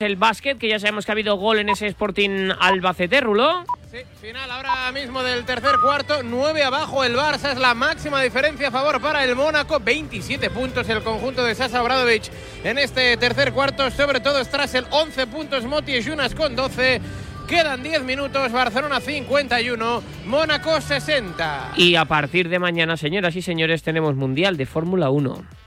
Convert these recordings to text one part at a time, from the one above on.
El básquet, que ya sabemos que ha habido gol en ese Sporting Albacete, Rulo. Sí, final ahora mismo del tercer cuarto, 9 abajo el Barça, es la máxima diferencia a favor para el Mónaco, 27 puntos el conjunto de Sasa Obradovic en este tercer cuarto, sobre todo tras el 11 puntos Moti Junas con 12. Quedan 10 minutos, Barcelona 51, Mónaco 60. Y a partir de mañana, señoras y señores, tenemos Mundial de Fórmula 1.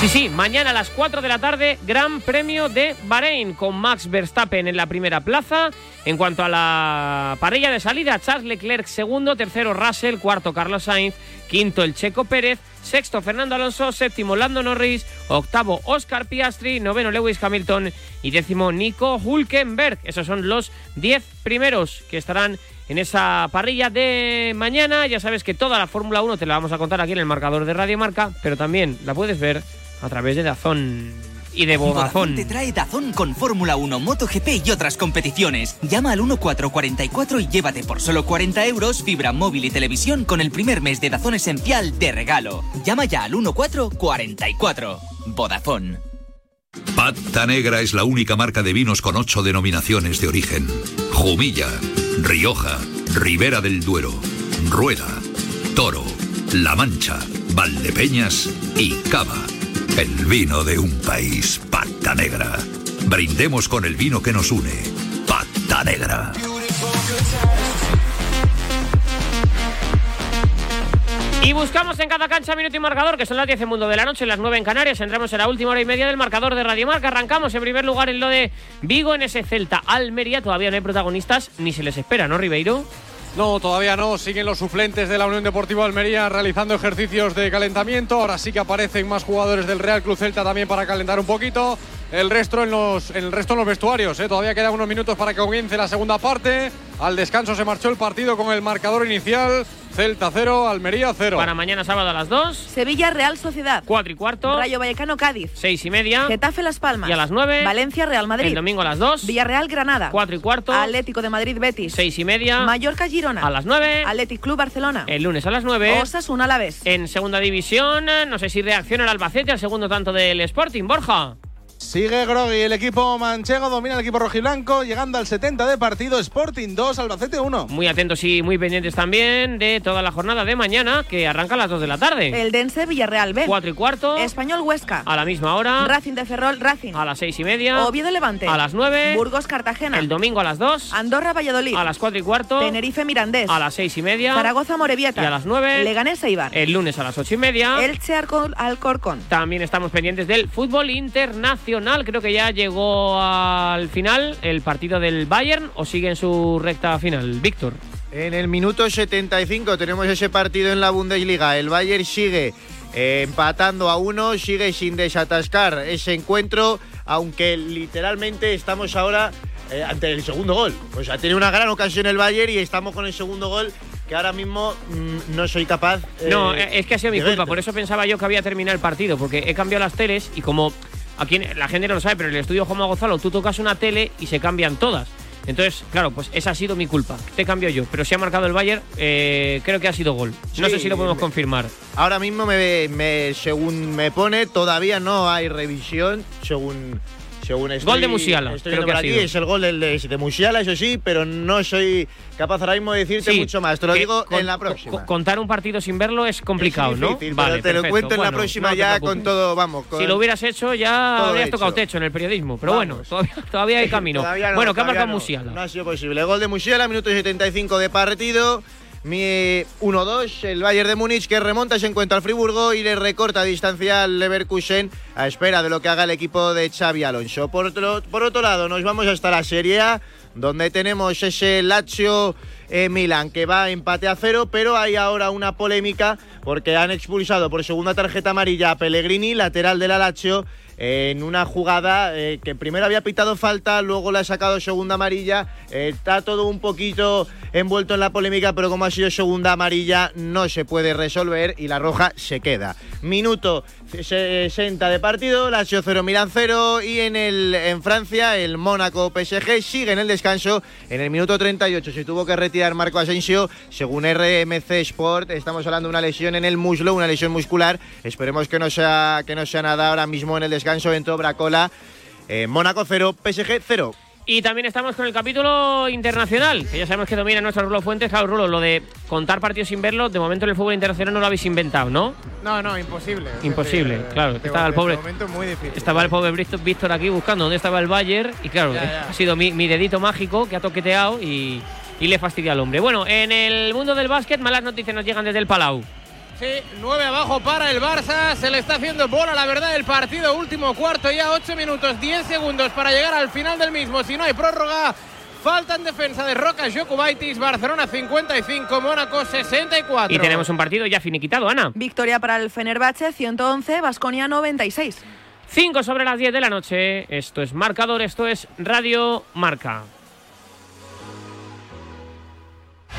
Sí, sí, mañana a las 4 de la tarde, Gran Premio de Bahrein con Max Verstappen en la primera plaza. En cuanto a la parrilla de salida, Charles Leclerc segundo, tercero Russell, cuarto Carlos Sainz, quinto el Checo Pérez, sexto Fernando Alonso, séptimo Lando Norris, octavo Oscar Piastri, noveno Lewis Hamilton y décimo Nico Hulkenberg. Esos son los 10 primeros que estarán en esa parrilla de mañana. Ya sabes que toda la Fórmula 1 te la vamos a contar aquí en el marcador de Radio Marca, pero también la puedes ver a través de Dazón y de Vodafone. te trae Dazón con Fórmula 1, MotoGP y otras competiciones. Llama al 1444 y llévate por solo 40 euros fibra móvil y televisión con el primer mes de Dazón Esencial de regalo. Llama ya al 1444. Vodafone. Pata Negra es la única marca de vinos con ocho denominaciones de origen. Jumilla, Rioja, Ribera del Duero, Rueda, Toro, La Mancha, Valdepeñas y Cava. El vino de un país, Pata Negra. Brindemos con el vino que nos une, Pata Negra. Y buscamos en cada cancha minuto y marcador, que son las 10 en mundo de la noche, las 9 en Canarias. Entramos en la última hora y media del marcador de Radio Marca. Arrancamos en primer lugar en lo de Vigo, en ese Celta Almería. Todavía no hay protagonistas, ni se les espera, ¿no, Ribeiro? No, todavía no. Siguen los suplentes de la Unión Deportiva Almería realizando ejercicios de calentamiento. Ahora sí que aparecen más jugadores del Real Club Celta también para calentar un poquito. El resto en los, el resto en los vestuarios. ¿eh? Todavía quedan unos minutos para que comience la segunda parte. Al descanso se marchó el partido con el marcador inicial. Celta 0, Almería 0. Para mañana sábado a las 2. Sevilla Real Sociedad. 4 y cuarto. Rayo Vallecano Cádiz. 6 y media. Getafe Las Palmas. Y a las 9. Valencia Real Madrid. El domingo a las 2. Villarreal Granada. 4 y cuarto. Atlético de Madrid Betis. 6 y media. Mallorca Girona. A las 9. Athletic Club Barcelona. El lunes a las 9. Osasuna Alavés. En segunda división, no sé si reacciona el Albacete al segundo tanto del Sporting, Borja. Sigue Grogui, el equipo manchego domina el equipo rojiblanco, llegando al 70 de partido, Sporting 2, Albacete 1. Muy atentos y muy pendientes también de toda la jornada de mañana, que arranca a las 2 de la tarde. El Dense Villarreal B. 4 y cuarto. Español Huesca. A la misma hora. Racing de Ferrol Racing. A las 6 y media. Oviedo Levante. A las 9. Burgos Cartagena. El domingo a las 2. Andorra Valladolid. A las 4 y cuarto. Tenerife Mirandés. A las 6 y media. Zaragoza Morevieta. Y a las 9. Leganés Eibar. El lunes a las 8 y media. Elche Alcorcón. También estamos pendientes del fútbol internacional. Creo que ya llegó al final el partido del Bayern o sigue en su recta final. Víctor. En el minuto 75 tenemos ese partido en la Bundesliga. El Bayern sigue eh, empatando a uno, sigue sin desatascar ese encuentro, aunque literalmente estamos ahora eh, ante el segundo gol. O sea, tiene una gran ocasión el Bayern y estamos con el segundo gol que ahora mismo mm, no soy capaz. Eh, no, es que ha sido mi culpa, por eso pensaba yo que había terminado el partido, porque he cambiado las teles y como aquí la gente no lo sabe, pero en el estudio Juan Gonzalo tú tocas una tele y se cambian todas. Entonces, claro, pues esa ha sido mi culpa. Te cambio yo. Pero si ha marcado el Bayern, eh, creo que ha sido gol. No sé si lo podemos confirmar. Ahora mismo, me, según me pone, todavía no hay revisión, según gol de Musiala. creo que aquí, es el gol de, de, Musiala, eso sí, pero no soy capaz ahora mismo de decirte mucho más. Te lo digo en la próxima. contar un partido sin verlo es complicado, ¿no? Vale, te lo cuento en la próxima ya con todo, vamos. si lo hubieras hecho ya habrías tocado techo en el periodismo. Pero bueno, todavía, hay camino. bueno, ¿qué ha marcado Musiala? No ha sido posible. Gol de Musiala, minuto 75 de partido. Mi 1-2, el Bayern de Múnich que remonta ese encuentro al Friburgo y le recorta distancia al Leverkusen a espera de lo que haga el equipo de Xavi Alonso. Por otro, por otro lado, nos vamos hasta la Serie A, donde tenemos ese Lazio eh, Milan que va empate a cero, pero hay ahora una polémica porque han expulsado por segunda tarjeta amarilla a Pellegrini, lateral de la Lazio, en una jugada eh, que primero había pitado falta, luego le ha sacado segunda amarilla. Eh, está todo un poquito envuelto en la polémica, pero como ha sido segunda amarilla no se puede resolver y la roja se queda. Minuto 60 de partido, Lazio 0 Milan 0 y en el en Francia el Mónaco PSG sigue en el descanso. En el minuto 38 se tuvo que retirar Marco Asensio según RMC Sport estamos hablando de una lesión en el muslo una lesión muscular. Esperemos que no sea que no sea nada ahora mismo en el descanso. En Bracola. Eh, Mónaco 0 PSG 0 y también estamos con el capítulo internacional, que ya sabemos que domina nuestro Rulo Fuentes. Claro, Rulo, lo de contar partidos sin verlo, de momento en el fútbol internacional no lo habéis inventado, ¿no? No, no, imposible. Imposible, decir, claro. de- Estaba el pobre, momento muy difícil. estaba el pobre Víctor- Víctor aquí buscando dónde estaba el Bayern. Y claro, Ya, ya. ha sido mi, mi dedito mágico que ha toqueteado y, y le fastidia al hombre. Bueno, en el mundo del básquet, malas noticias nos llegan desde el Palau. Sí, 9 abajo para el Barça. Se le está haciendo bola, la verdad, el partido. Último cuarto, ya 8 minutos, 10 segundos para llegar al final del mismo. Si no hay prórroga, falta en defensa de Rocas Jokubaitis. Barcelona 55, Mónaco 64. Y tenemos un partido ya finiquitado, Ana. Victoria para el Fenerbahce, 111, Basconia 96. 5 sobre las 10 de la noche. Esto es marcador, esto es Radio Marca.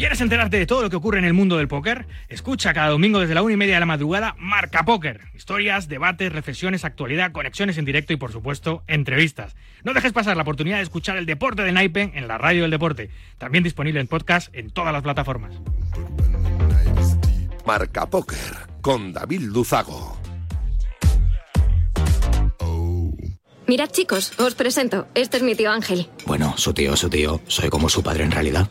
¿Quieres enterarte de todo lo que ocurre en el mundo del póker? Escucha cada domingo desde la una y media de la madrugada Marca Póker. Historias, debates, reflexiones, actualidad, conexiones en directo y, por supuesto, entrevistas. No dejes pasar la oportunidad de escuchar el deporte de Naipe en la radio del deporte. También disponible en podcast en todas las plataformas. Marca Póker con David Luzago. Mirad chicos, os presento. Este es mi tío Ángel. Bueno, su tío, su tío. Soy como su padre en realidad.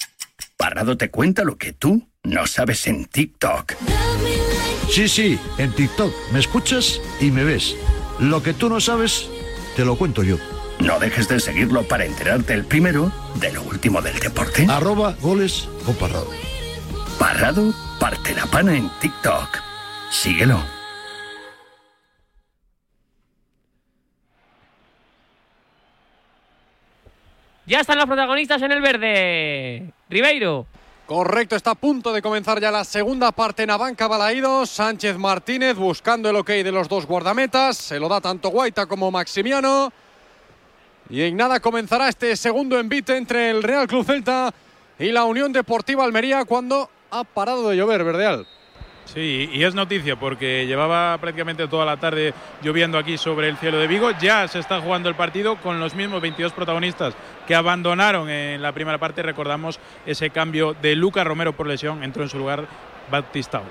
Parrado te cuenta lo que tú no sabes en TikTok. Sí, sí, en TikTok me escuchas y me ves. Lo que tú no sabes, te lo cuento yo. No dejes de seguirlo para enterarte el primero de lo último del deporte. Arroba goles con Parrado. Parrado parte la pana en TikTok. Síguelo. Ya están los protagonistas en el verde. Ribeiro. Correcto, está a punto de comenzar ya la segunda parte en la banca Balaídos. Sánchez Martínez buscando el ok de los dos guardametas. Se lo da tanto Guaita como Maximiano. Y en nada comenzará este segundo envite entre el Real Club Celta y la Unión Deportiva Almería cuando ha parado de llover, Verdeal. Sí, y es noticia porque llevaba prácticamente toda la tarde lloviendo aquí sobre el cielo de Vigo. Ya se está jugando el partido con los mismos 22 protagonistas abandonaron en la primera parte. Recordamos ese cambio de Lucas Romero por lesión, entró en su lugar Batistao.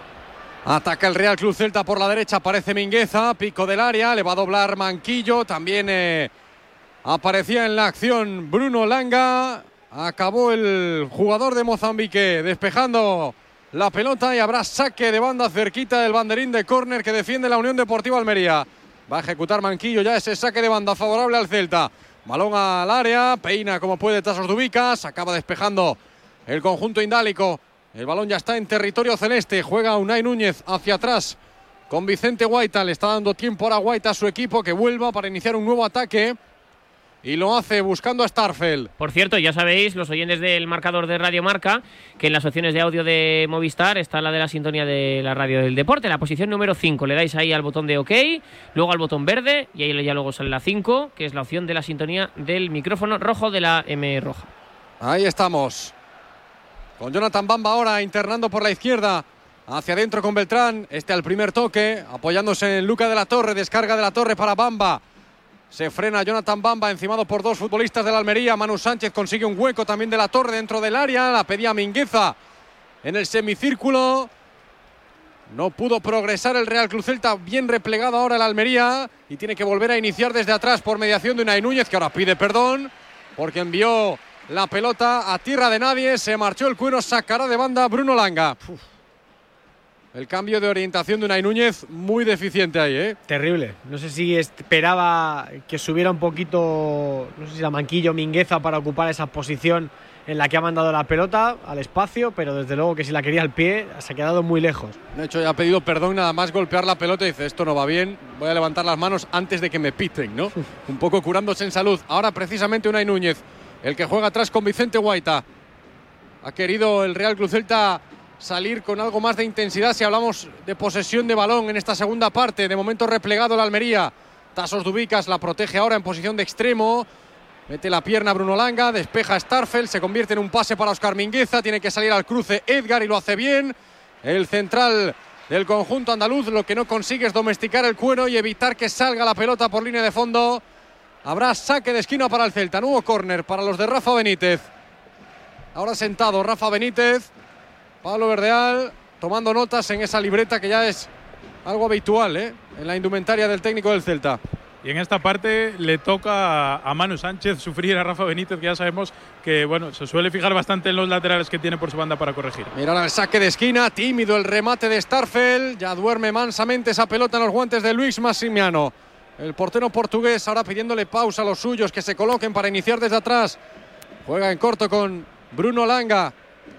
Ataca el Real Club Celta por la derecha, aparece Mingueza, pico del área, le va a doblar Manquillo, también eh, aparecía en la acción Bruno Langa, acabó el jugador de Mozambique despejando la pelota y habrá saque de banda cerquita del banderín de córner que defiende la Unión Deportiva Almería. Va a ejecutar Manquillo ya ese saque de banda favorable al Celta. Balón al área, peina como puede Tasos Dubicas, acaba despejando el conjunto indálico. El balón ya está en territorio celeste, juega Unai Núñez hacia atrás con Vicente Guaita, le está dando tiempo ahora Guaita a su equipo que vuelva para iniciar un nuevo ataque. Y lo hace buscando a Starfeld. Por cierto, ya sabéis, los oyentes del marcador de Radio Marca, que en las opciones de audio de Movistar está la de la sintonía de la radio del deporte, la posición número 5. Le dais ahí al botón de OK, luego al botón verde y ahí ya luego sale la 5, que es la opción de la sintonía del micrófono rojo de la M roja. Ahí estamos. Con Jonathan Bamba ahora internando por la izquierda. Hacia adentro con Beltrán. Este al primer toque. Apoyándose en Luca de la Torre. Descarga de la Torre para Bamba. Se frena Jonathan Bamba, encimado por dos futbolistas de la Almería. Manu Sánchez consigue un hueco también de la torre dentro del área. La pedía Mingueza en el semicírculo. No pudo progresar el Real Cruz Celta, bien replegado ahora el Almería. Y tiene que volver a iniciar desde atrás por mediación de Unai Núñez, que ahora pide perdón porque envió la pelota a tierra de nadie. Se marchó el cuero, sacará de banda Bruno Langa. El cambio de orientación de Unai Núñez muy deficiente ahí, ¿eh? Terrible. No sé si esperaba que subiera un poquito, no sé si la manquillo Mingueza para ocupar esa posición en la que ha mandado la pelota al espacio, pero desde luego que si la quería al pie se ha quedado muy lejos. De hecho, ya ha pedido perdón nada más golpear la pelota y dice, esto no va bien, voy a levantar las manos antes de que me piten, ¿no? un poco curándose en salud. Ahora precisamente Unai Núñez, el que juega atrás con Vicente Guaita. Ha querido el Real Cruz Celta salir con algo más de intensidad si hablamos de posesión de balón en esta segunda parte. De momento replegado la Almería. Tasos Dubicas la protege ahora en posición de extremo. Mete la pierna Bruno Langa, despeja Starfel, se convierte en un pase para Oscar Mingueza, tiene que salir al cruce Edgar y lo hace bien. El central del conjunto andaluz lo que no consigue es domesticar el cuero y evitar que salga la pelota por línea de fondo. Habrá saque de esquina para el Celta, nuevo córner para los de Rafa Benítez. Ahora sentado Rafa Benítez, Pablo Verdeal tomando notas en esa libreta que ya es algo habitual ¿eh? en la indumentaria del técnico del Celta. Y en esta parte le toca a Manu Sánchez sufrir a Rafa Benítez, que ya sabemos que bueno, se suele fijar bastante en los laterales que tiene por su banda para corregir. Mira el saque de esquina, tímido el remate de Starfel, ya duerme mansamente esa pelota en los guantes de Luis Massimiano. El portero portugués ahora pidiéndole pausa a los suyos que se coloquen para iniciar desde atrás. Juega en corto con Bruno Langa,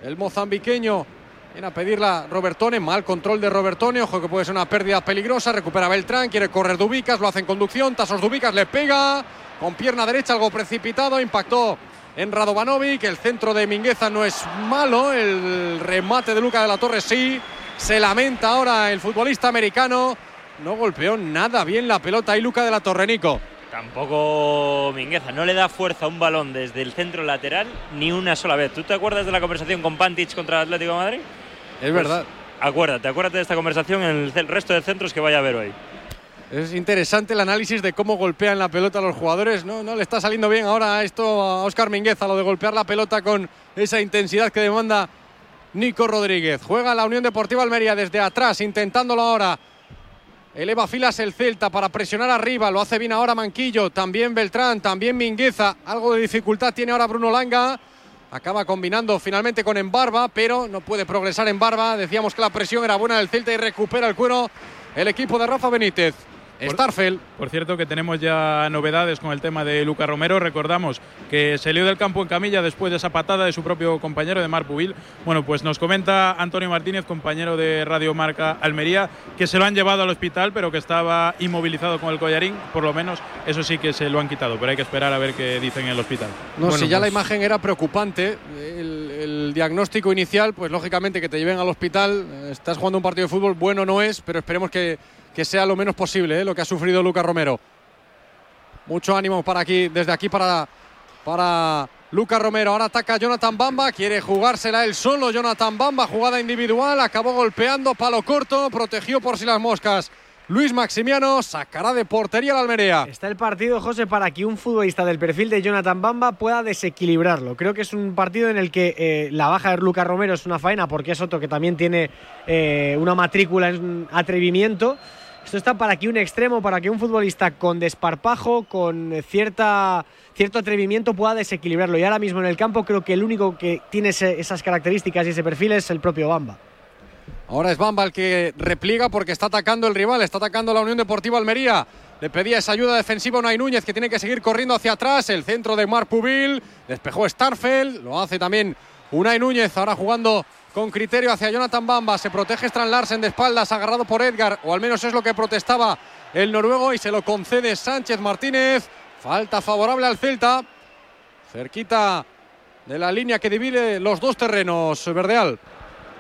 el mozambiqueño. Viene a pedirla Robertone, mal control de Robertone, ojo que puede ser una pérdida peligrosa, recupera Beltrán, quiere correr Dubicas, lo hace en conducción, Tasos Dubicas le pega, con pierna derecha algo precipitado, impactó en Radovanovic, el centro de Mingueza no es malo, el remate de Luca de la Torre sí, se lamenta ahora el futbolista americano, no golpeó nada bien la pelota y Luca de la Torre, Nico. Tampoco Mingueza, no le da fuerza a un balón desde el centro lateral ni una sola vez. ¿Tú te acuerdas de la conversación con Pantich contra el Atlético de Madrid? Es verdad. Acuérdate, acuérdate de esta conversación en el resto de centros que vaya a haber hoy. Es interesante el análisis de cómo golpean la pelota a los jugadores. No, no le está saliendo bien ahora esto a Oscar Mingueza, lo de golpear la pelota con esa intensidad que demanda Nico Rodríguez. Juega la Unión Deportiva Almería desde atrás, intentándolo ahora. Eleva filas el Celta para presionar arriba. Lo hace bien ahora Manquillo. También Beltrán, también Mingueza. Algo de dificultad tiene ahora Bruno Langa. Acaba combinando finalmente con Embarba, pero no puede progresar en Barba. Decíamos que la presión era buena del Celta y recupera el cuero el equipo de Rafa Benítez. Starfel. Por cierto, que tenemos ya novedades con el tema de Luca Romero. Recordamos que salió del campo en camilla después de esa patada de su propio compañero de Mar Pubil. Bueno, pues nos comenta Antonio Martínez, compañero de Radio Marca Almería, que se lo han llevado al hospital, pero que estaba inmovilizado con el collarín. Por lo menos, eso sí que se lo han quitado, pero hay que esperar a ver qué dicen en el hospital. No, si ya la imagen era preocupante, el, el diagnóstico inicial, pues lógicamente que te lleven al hospital, estás jugando un partido de fútbol, bueno no es, pero esperemos que que sea lo menos posible ¿eh? lo que ha sufrido Lucas Romero. Mucho ánimo para aquí, desde aquí para, para Lucas Romero. Ahora ataca Jonathan Bamba, quiere jugársela él solo. Jonathan Bamba, jugada individual, acabó golpeando, palo corto, protegió por si las moscas. Luis Maximiano sacará de portería la Almería. Está el partido, José, para que un futbolista del perfil de Jonathan Bamba pueda desequilibrarlo. Creo que es un partido en el que eh, la baja de Lucas Romero es una faena porque es otro que también tiene eh, una matrícula en atrevimiento. Esto está para que un extremo, para que un futbolista con desparpajo, con cierta, cierto atrevimiento pueda desequilibrarlo. Y ahora mismo en el campo creo que el único que tiene esas características y ese perfil es el propio Bamba. Ahora es Bamba el que repliega porque está atacando el rival, está atacando la Unión Deportiva Almería. Le pedía esa ayuda defensiva a Unai Núñez que tiene que seguir corriendo hacia atrás. El centro de Marc Pubil. Despejó Starfel. Lo hace también Unai Núñez. Ahora jugando con criterio hacia Jonathan Bamba. Se protege Strand Larsen de espaldas, agarrado por Edgar. O al menos es lo que protestaba el noruego. Y se lo concede Sánchez Martínez. Falta favorable al Celta. Cerquita de la línea que divide los dos terrenos. Verdeal.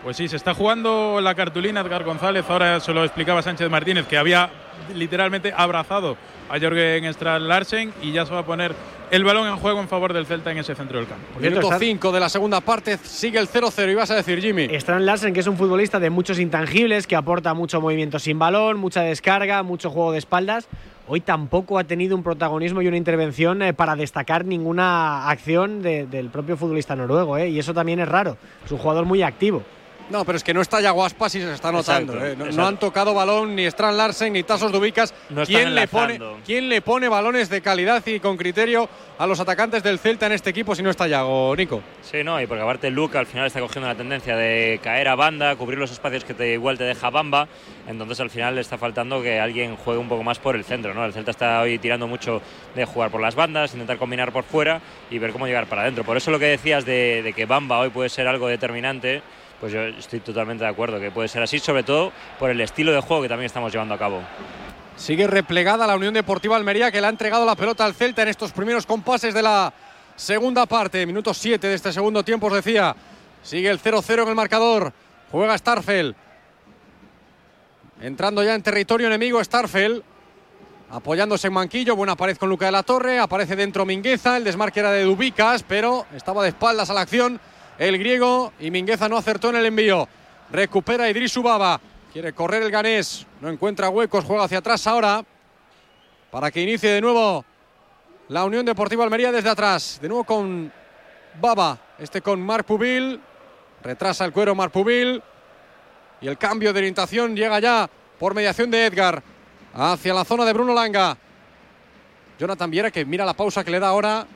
Pues sí, se está jugando la cartulina Edgar González. Ahora se lo explicaba Sánchez Martínez, que había literalmente abrazado a Jorgen Strand Larsen y ya se va a poner el balón en juego en favor del Celta en ese centro del campo. Minuto 5 de la segunda parte, sigue el 0-0. Y vas a decir, Jimmy. Strand Larsen, que es un futbolista de muchos intangibles, que aporta mucho movimiento sin balón, mucha descarga, mucho juego de espaldas. Hoy tampoco ha tenido un protagonismo y una intervención eh, para destacar ninguna acción de, del propio futbolista noruego, eh, y eso también es raro. Es un jugador muy activo. No, pero es que no está ya Guaspas y se está notando. Exacto, ¿eh? no, han tocado balón ni Strand Larsen ni Tasos Dubicas. No ¿Quién, le pone. ¿Quién le pone balones de calidad y con criterio a los atacantes del Celta en este equipo si no está Yago, Nico? Sí, no, y porque aparte Luca al final está cogiendo la tendencia de caer a banda, cubrir los espacios que te, igual te deja Bamba, entonces al final le está faltando que alguien juegue un poco más por el centro, ¿no? El Celta está hoy tirando mucho de jugar por las bandas, intentar combinar por fuera y ver cómo llegar para adentro. Por eso lo que decías de, de que Bamba hoy puede ser algo determinante, pues yo estoy totalmente de acuerdo que puede ser así, sobre todo por el estilo de juego que también estamos llevando a cabo. Sigue replegada la Unión Deportiva Almería que le ha entregado la pelota al Celta en estos primeros compases de la segunda parte. Minuto 7 de este segundo tiempo, os decía. Sigue el 0-0 en el marcador. Juega Starfel. Entrando ya en territorio enemigo Starfel. Apoyándose en Manquillo. Buena pared con Luca de la Torre. Aparece dentro Mingueza. El desmarque era de Dubicas, pero estaba de espaldas a la acción el griego. Y Mingueza no acertó en el envío. Recupera Idris Ubaba. Quiere correr el ganés. No encuentra huecos. Juega hacia atrás ahora. Para que inicie de nuevo la Unión Deportiva Almería desde atrás. De nuevo con Baba. Este con Marc Pubil. Retrasa el cuero Marc Pubil. Y el cambio de orientación llega ya por mediación de Edgar. Hacia la zona de Bruno Langa. Jonathan Viera que mira la pausa que le da ahora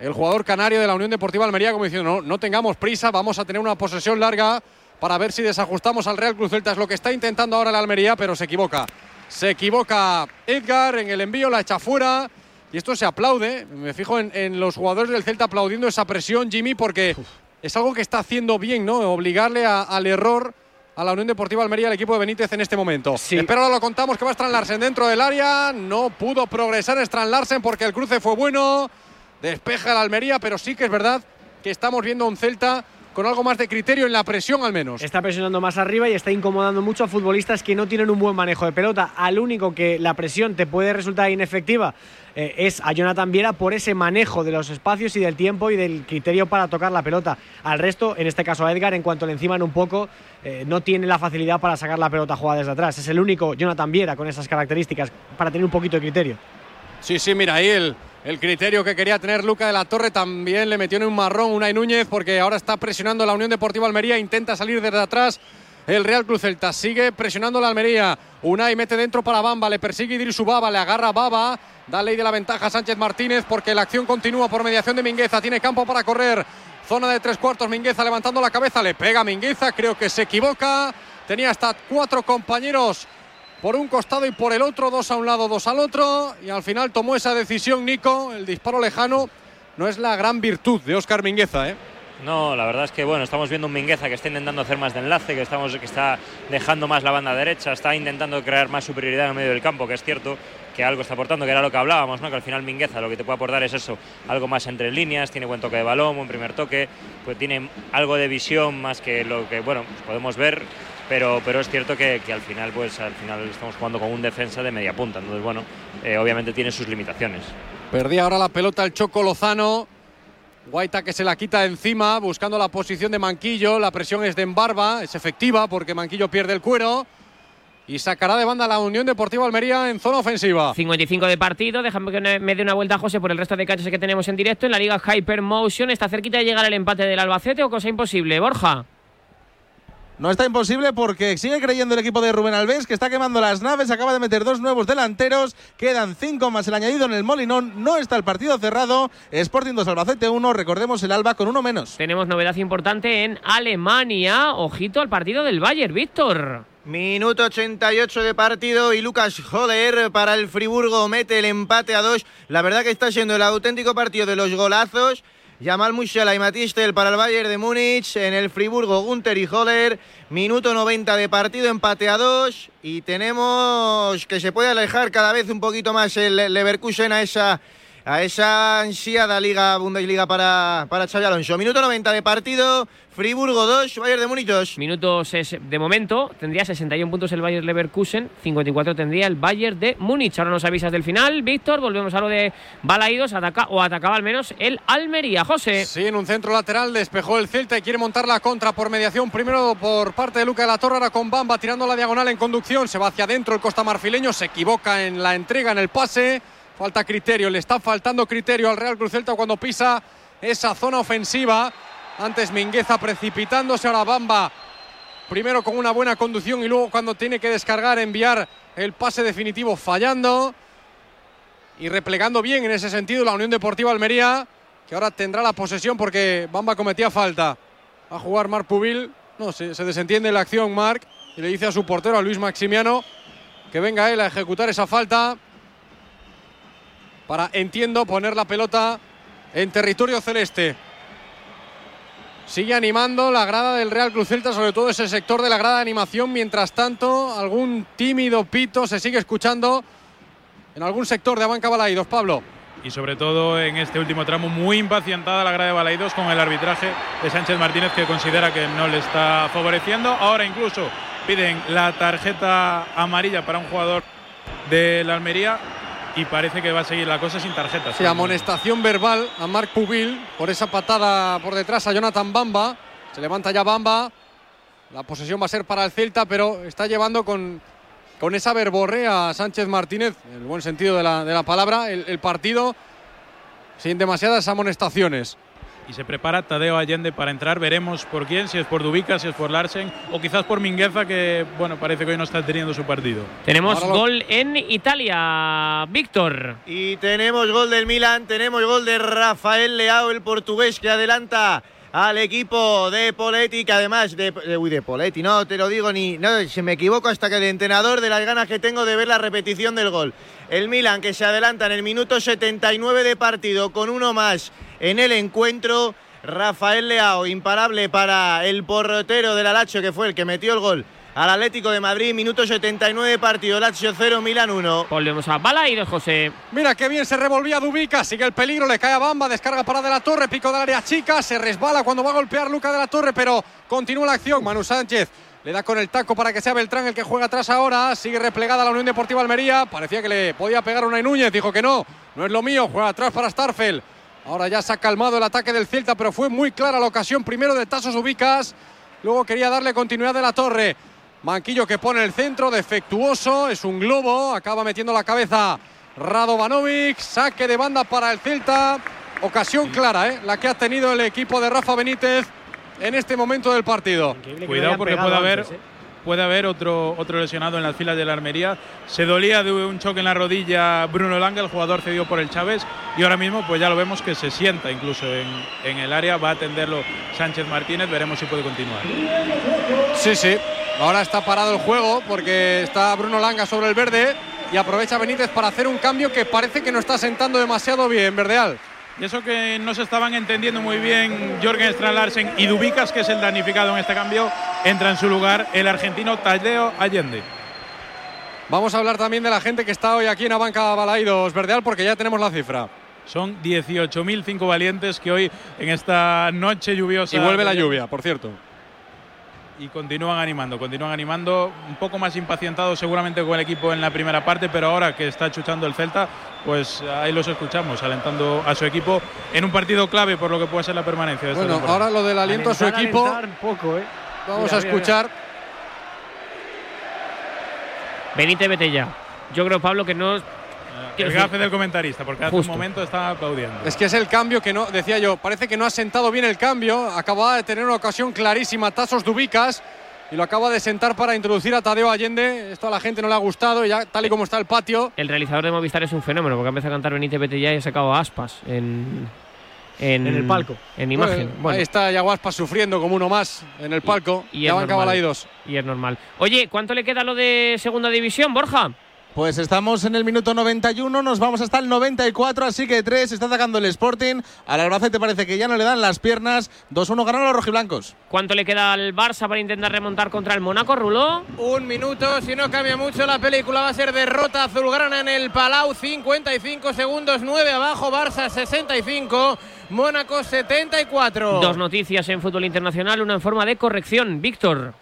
el jugador canario de la Unión Deportiva Almería como diciendo no, no tengamos prisa, vamos a tener una posesión larga para ver si desajustamos al Real Cruz Celta. Es lo que está intentando ahora la Almería, pero se equivoca. Se equivoca Edgar en el envío, la echa fuera. Y esto se aplaude. Me fijo en, en los jugadores del Celta aplaudiendo esa presión, Jimmy, porque es algo que está haciendo bien, ¿no? Obligarle a- al error a la Unión Deportiva Almería, el equipo de Benítez en este momento. Pero ahora lo contamos que va Strand Larsen dentro del área. No pudo progresar Strand Larsen porque el cruce fue bueno. Despeja la Almería, pero sí que es verdad que estamos viendo a un Celta con algo más de criterio en la presión al menos. Está presionando más arriba y está incomodando mucho a futbolistas que no tienen un buen manejo de pelota. Al único que la presión te puede resultar inefectiva eh, es a Jonathan Viera por ese manejo de los espacios y del tiempo y del criterio para tocar la pelota. Al resto, en este caso a Edgar, en cuanto le enciman un poco, eh, no tiene la facilidad para sacar la pelota jugada desde atrás. Es el único Jonathan Viera con esas características para tener un poquito de criterio. Sí, sí, mira ahí el, el criterio que quería tener Luca de la Torre también le metió en un marrón Unai Núñez porque ahora está presionando la Unión Deportiva Almería, intenta salir desde atrás. El Real Cruz Celta sigue presionando la Almería. Unai mete dentro para Bamba, le persigue Idris Baba, le agarra Baba, da ley de la ventaja a Sánchez Martínez porque la acción continúa por mediación de Mingueza, tiene campo para correr. Zona de tres cuartos, Mingueza levantando la cabeza, le pega Mingueza, creo que se equivoca. Tenía hasta cuatro compañeros por un costado y por el otro, dos a un lado, dos al otro. Y al final tomó esa decisión Nico, el disparo lejano. No es la gran virtud de Óscar Mingueza, ¿eh? No, la verdad es que bueno, estamos viendo un Mingueza que está intentando hacer más de enlace, que estamos que está dejando más la banda derecha, está intentando crear más superioridad en el medio del campo, que es cierto que algo está aportando, que era lo que hablábamos, ¿no? Que al final Mingueza lo que te puede aportar es eso, algo más entre líneas, tiene buen toque de balón, buen primer toque, pues tiene algo de visión más que lo que bueno, pues podemos ver, pero, pero es cierto que, que al final pues al final estamos jugando con un defensa de media punta, entonces bueno, eh, obviamente tiene sus limitaciones. Perdía ahora la pelota el Choco Lozano. Guaita que se la quita encima, buscando la posición de Manquillo. La presión es de Embarba, es efectiva porque Manquillo pierde el cuero. Y sacará de banda la Unión Deportiva Almería en zona ofensiva. 55 de partido, déjame que me dé una vuelta, José, por el resto de cachos que tenemos en directo. En la Liga Hypermotion está cerquita de llegar el empate del Albacete o cosa imposible. Borja. No está imposible porque sigue creyendo el equipo de Rubén Alves que está quemando las naves, acaba de meter dos nuevos delanteros, quedan cinco más el añadido en el Molinón, no está el partido cerrado, Sporting 2 Albacete 1, recordemos el Alba con uno menos. Tenemos novedad importante en Alemania. Ojito al partido del Bayern, Víctor. Minuto 88 de partido y Lucas Joder para el Friburgo mete el empate a dos. La verdad que está siendo el auténtico partido de los golazos. Jamal Musiala y Matistel para el Bayern de Múnich. En el Friburgo, Gunter y Joder. Minuto 90 de partido, empate a dos. Y tenemos que se puede alejar cada vez un poquito más el Leverkusen a esa, a esa ansiada Liga Bundesliga para, para Xabi Alonso. Minuto 90 de partido. Friburgo 2, Bayern de Múnich 2. Minutos es- de momento tendría 61 puntos el Bayern Leverkusen, 54 tendría el Bayern de Múnich. Ahora nos avisas del final, Víctor. Volvemos a lo de Balaídos, ataca o atacaba al menos el Almería. José. Sí, en un centro lateral despejó el Celta y quiere montar la contra por mediación. Primero por parte de Luca de la Torre, ahora con Bamba tirando la diagonal en conducción. Se va hacia adentro el Costa Marfileño, se equivoca en la entrega, en el pase. Falta criterio, le está faltando criterio al Real Cruz Celta cuando pisa esa zona ofensiva. Antes Mingueza precipitándose, ahora Bamba primero con una buena conducción y luego cuando tiene que descargar, enviar el pase definitivo fallando y replegando bien en ese sentido la Unión Deportiva Almería, que ahora tendrá la posesión porque Bamba cometía falta. Va a jugar Marc Pubil, no, se, se desentiende la acción Marc y le dice a su portero, a Luis Maximiano, que venga él a ejecutar esa falta para, entiendo, poner la pelota en territorio celeste. Sigue animando la grada del Real Cruz Celta, sobre todo ese sector de la grada de animación. Mientras tanto, algún tímido pito se sigue escuchando en algún sector de Abanca Balaidos. Pablo. Y sobre todo en este último tramo, muy impacientada la grada de Balaidos con el arbitraje de Sánchez Martínez, que considera que no le está favoreciendo. Ahora incluso piden la tarjeta amarilla para un jugador de la Almería y parece que va a seguir la cosa sin tarjeta. Sí, amonestación verbal a Marc Pubil por esa patada por detrás a Jonathan Bamba. Se levanta ya Bamba. La posesión va a ser para el Celta, pero está llevando con, con esa verborrea a Sánchez Martínez, en el buen sentido de la, de la palabra, el partido sin demasiadas amonestaciones y se prepara Tadeo Allende para entrar. Veremos por quién, si es por Dubica, si es por Larsen o quizás por Mingueza, que bueno, parece que hoy no está teniendo su partido. Tenemos gol en Italia, Víctor. Y tenemos gol del Milan, tenemos gol de Rafael Leao, el portugués, que adelanta al equipo de Poletti, que además de, de, uy, de Poletti, no te lo digo ni, no, se me equivoco hasta que el entrenador de las ganas que tengo de ver la repetición del gol. El Milan que se adelanta en el minuto 79 de partido con uno más en el encuentro. Rafael Leao, imparable para el portero del Alacho, que fue el que metió el gol al Atlético de Madrid. Minuto 79 de partido, Lazio 0, Milan 1. Volvemos a Balaidos, José. Mira qué bien se revolvía Dubica, sigue el peligro, le cae a Bamba, descarga para de la Torre, pico del área chica, se resbala cuando va a golpear Luca de la Torre, pero continúa la acción. Manu Sánchez le da con el taco para que sea Beltrán el que juega atrás ahora. Sigue replegada la Unión Deportiva Almería. Parecía que le podía pegar una Núñez. Dijo que no, no es lo mío. Juega atrás para Starfel. Ahora ya se ha calmado el ataque del Celta, pero fue muy clara la ocasión. Primero de Tasos Ubicas. Luego quería darle continuidad de la torre. Manquillo que pone el centro, defectuoso. Es un globo. Acaba metiendo la cabeza Radovanovic. Saque de banda para el Celta. Ocasión clara, ¿eh? la que ha tenido el equipo de Rafa Benítez en este momento del partido. Cuidado porque puede haber, antes, ¿eh? puede haber otro, otro lesionado en las filas de la Armería. Se dolía de un choque en la rodilla Bruno Langa, el jugador cedido por el Chávez, y ahora mismo pues ya lo vemos que se sienta incluso en, en el área. Va a atenderlo Sánchez Martínez, veremos si puede continuar. Sí, sí. Ahora está parado el juego porque está Bruno Langa sobre el verde y aprovecha Benítez para hacer un cambio que parece que no está sentando demasiado bien, Verdeal. Y eso que no se estaban entendiendo muy bien Jorgen Strand Larsen y Dubicas, que es el damnificado en este cambio, entra en su lugar el argentino Tadeo Allende. Vamos a hablar también de la gente que está hoy aquí en Abanca Balaidos Verdeal, porque ya tenemos la cifra. Son 18.005 valientes que hoy en esta noche lluviosa. Y vuelve la lluvia, por cierto y continúan animando, continúan animando, un poco más impacientados seguramente con el equipo en la primera parte, pero ahora que está chuchando el Celta, pues ahí los escuchamos, alentando a su equipo en un partido clave por lo que puede ser la permanencia. De bueno, esta ahora lo del aliento alentar, a su equipo, poco, ¿eh? vamos mira, a escuchar. Mira, Benítez, vete ya. Yo creo, Pablo, que no el gafe del comentarista, porque hace un momento estaba aplaudiendo. Es que es el cambio que no, decía yo, parece que no ha sentado bien el cambio. Acababa de tener una ocasión clarísima, Tasos Dubicas, y lo acaba de sentar para introducir a Tadeo Allende. Esto a la gente no le ha gustado, y ya tal y como está el patio. El realizador de Movistar es un fenómeno, porque ha empezado a cantar Benítez ya y ha sacado aspas en. En, En el palco. En imagen. Bueno, Bueno, Ahí está Yaguaspa sufriendo como uno más en el palco. y, Y, normal. Balaidos. y es normal. Oye, ¿cuánto le queda lo de segunda división, Borja? Pues estamos en el minuto 91, nos vamos hasta el 94, así que 3 está atacando el Sporting. Al Albacete parece que ya no le dan las piernas. 2-1 ganan los rojiblancos. ¿Cuánto le queda al Barça para intentar remontar contra el Mónaco, Ruló? Un minuto, si no cambia mucho la película va a ser derrota azulgrana en el Palau, 55 segundos, 9 abajo, Barça 65, Mónaco 74. Dos noticias en fútbol internacional, una en forma de corrección. Víctor.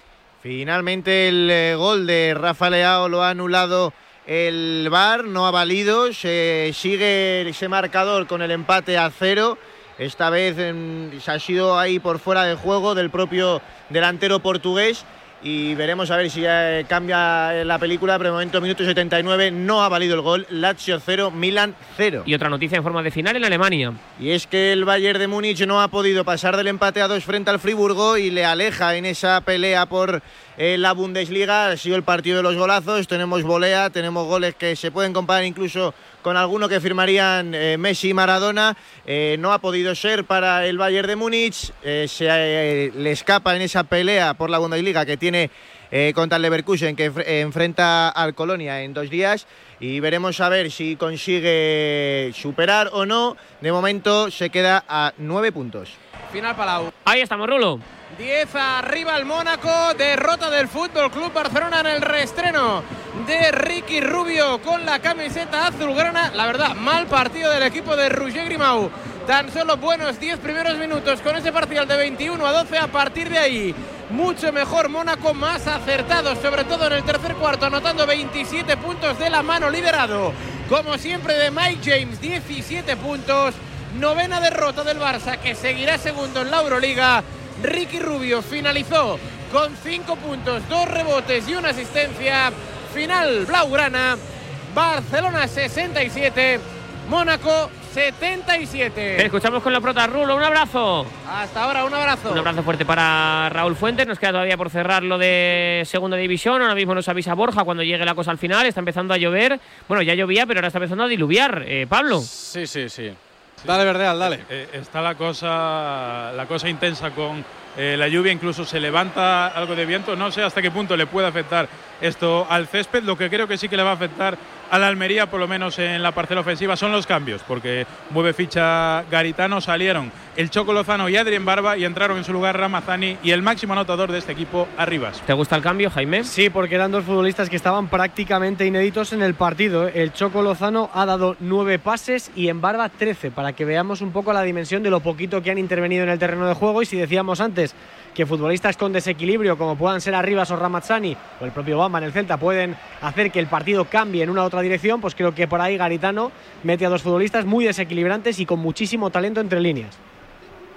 Finalmente el eh, gol de Rafa Leao lo ha anulado el VAR, no ha valido, se sigue ese marcador con el empate a cero. Esta vez em, se ha sido ahí por fuera de juego del propio delantero portugués y veremos a ver si eh, cambia la película, pero de momento minuto 79 no ha valido el gol, Lazio 0, Milan 0. Y otra noticia en forma de final en Alemania. Y es que el Bayern de Múnich no ha podido pasar del empate a dos frente al Friburgo y le aleja en esa pelea por eh, la Bundesliga. Ha sido el partido de los golazos, tenemos volea, tenemos goles que se pueden comparar incluso con alguno que firmarían eh, Messi y Maradona. Eh, no ha podido ser para el Bayern de Múnich. Eh, se eh, le escapa en esa pelea por la Bundesliga que tiene eh, contra el Leverkusen que enfre- enfrenta al Colonia en dos días. Y veremos a ver si consigue superar o no. De momento se queda a nueve puntos. Final Palau. Ahí estamos, Rulo. 10 arriba el Mónaco, derrota del Fútbol Club Barcelona en el reestreno de Ricky Rubio con la camiseta azulgrana. La verdad, mal partido del equipo de Roger Grimau. Tan solo buenos 10 primeros minutos con ese parcial de 21 a 12. A partir de ahí, mucho mejor Mónaco, más acertado, sobre todo en el tercer cuarto, anotando 27 puntos de la mano liderado. Como siempre de Mike James, 17 puntos. Novena derrota del Barça que seguirá segundo en la Euroliga. Ricky Rubio finalizó con 5 puntos, 2 rebotes y una asistencia. Final Blaugrana. Barcelona 67, Mónaco 77. Te escuchamos con la prota, Rulo. Un abrazo. Hasta ahora, un abrazo. Un abrazo fuerte para Raúl Fuentes. Nos queda todavía por cerrar lo de segunda división. Ahora mismo nos avisa Borja cuando llegue la cosa al final. Está empezando a llover. Bueno, ya llovía, pero ahora está empezando a diluviar. Eh, Pablo. Sí, sí, sí. Dale, Verdeal, dale. Eh, está la cosa, la cosa intensa con eh, la lluvia, incluso se levanta algo de viento. No sé hasta qué punto le puede afectar esto al césped. Lo que creo que sí que le va a afectar a la Almería, por lo menos en la parcela ofensiva, son los cambios, porque mueve ficha Garitano, salieron el Choco Lozano y Adrien Barba y entraron en su lugar Ramazani y el máximo anotador de este equipo, Arribas. ¿Te gusta el cambio, Jaime? Sí, porque eran dos futbolistas que estaban prácticamente inéditos en el partido. El Choco Lozano ha dado nueve pases y en Barba 13, para que veamos un poco la dimensión de lo poquito que han intervenido en el terreno de juego. Y si decíamos antes que futbolistas con desequilibrio, como puedan ser Arribas o Ramazzani o el propio Bamba en el Celta, pueden hacer que el partido cambie en una u otra dirección, pues creo que por ahí Garitano mete a dos futbolistas muy desequilibrantes y con muchísimo talento entre líneas.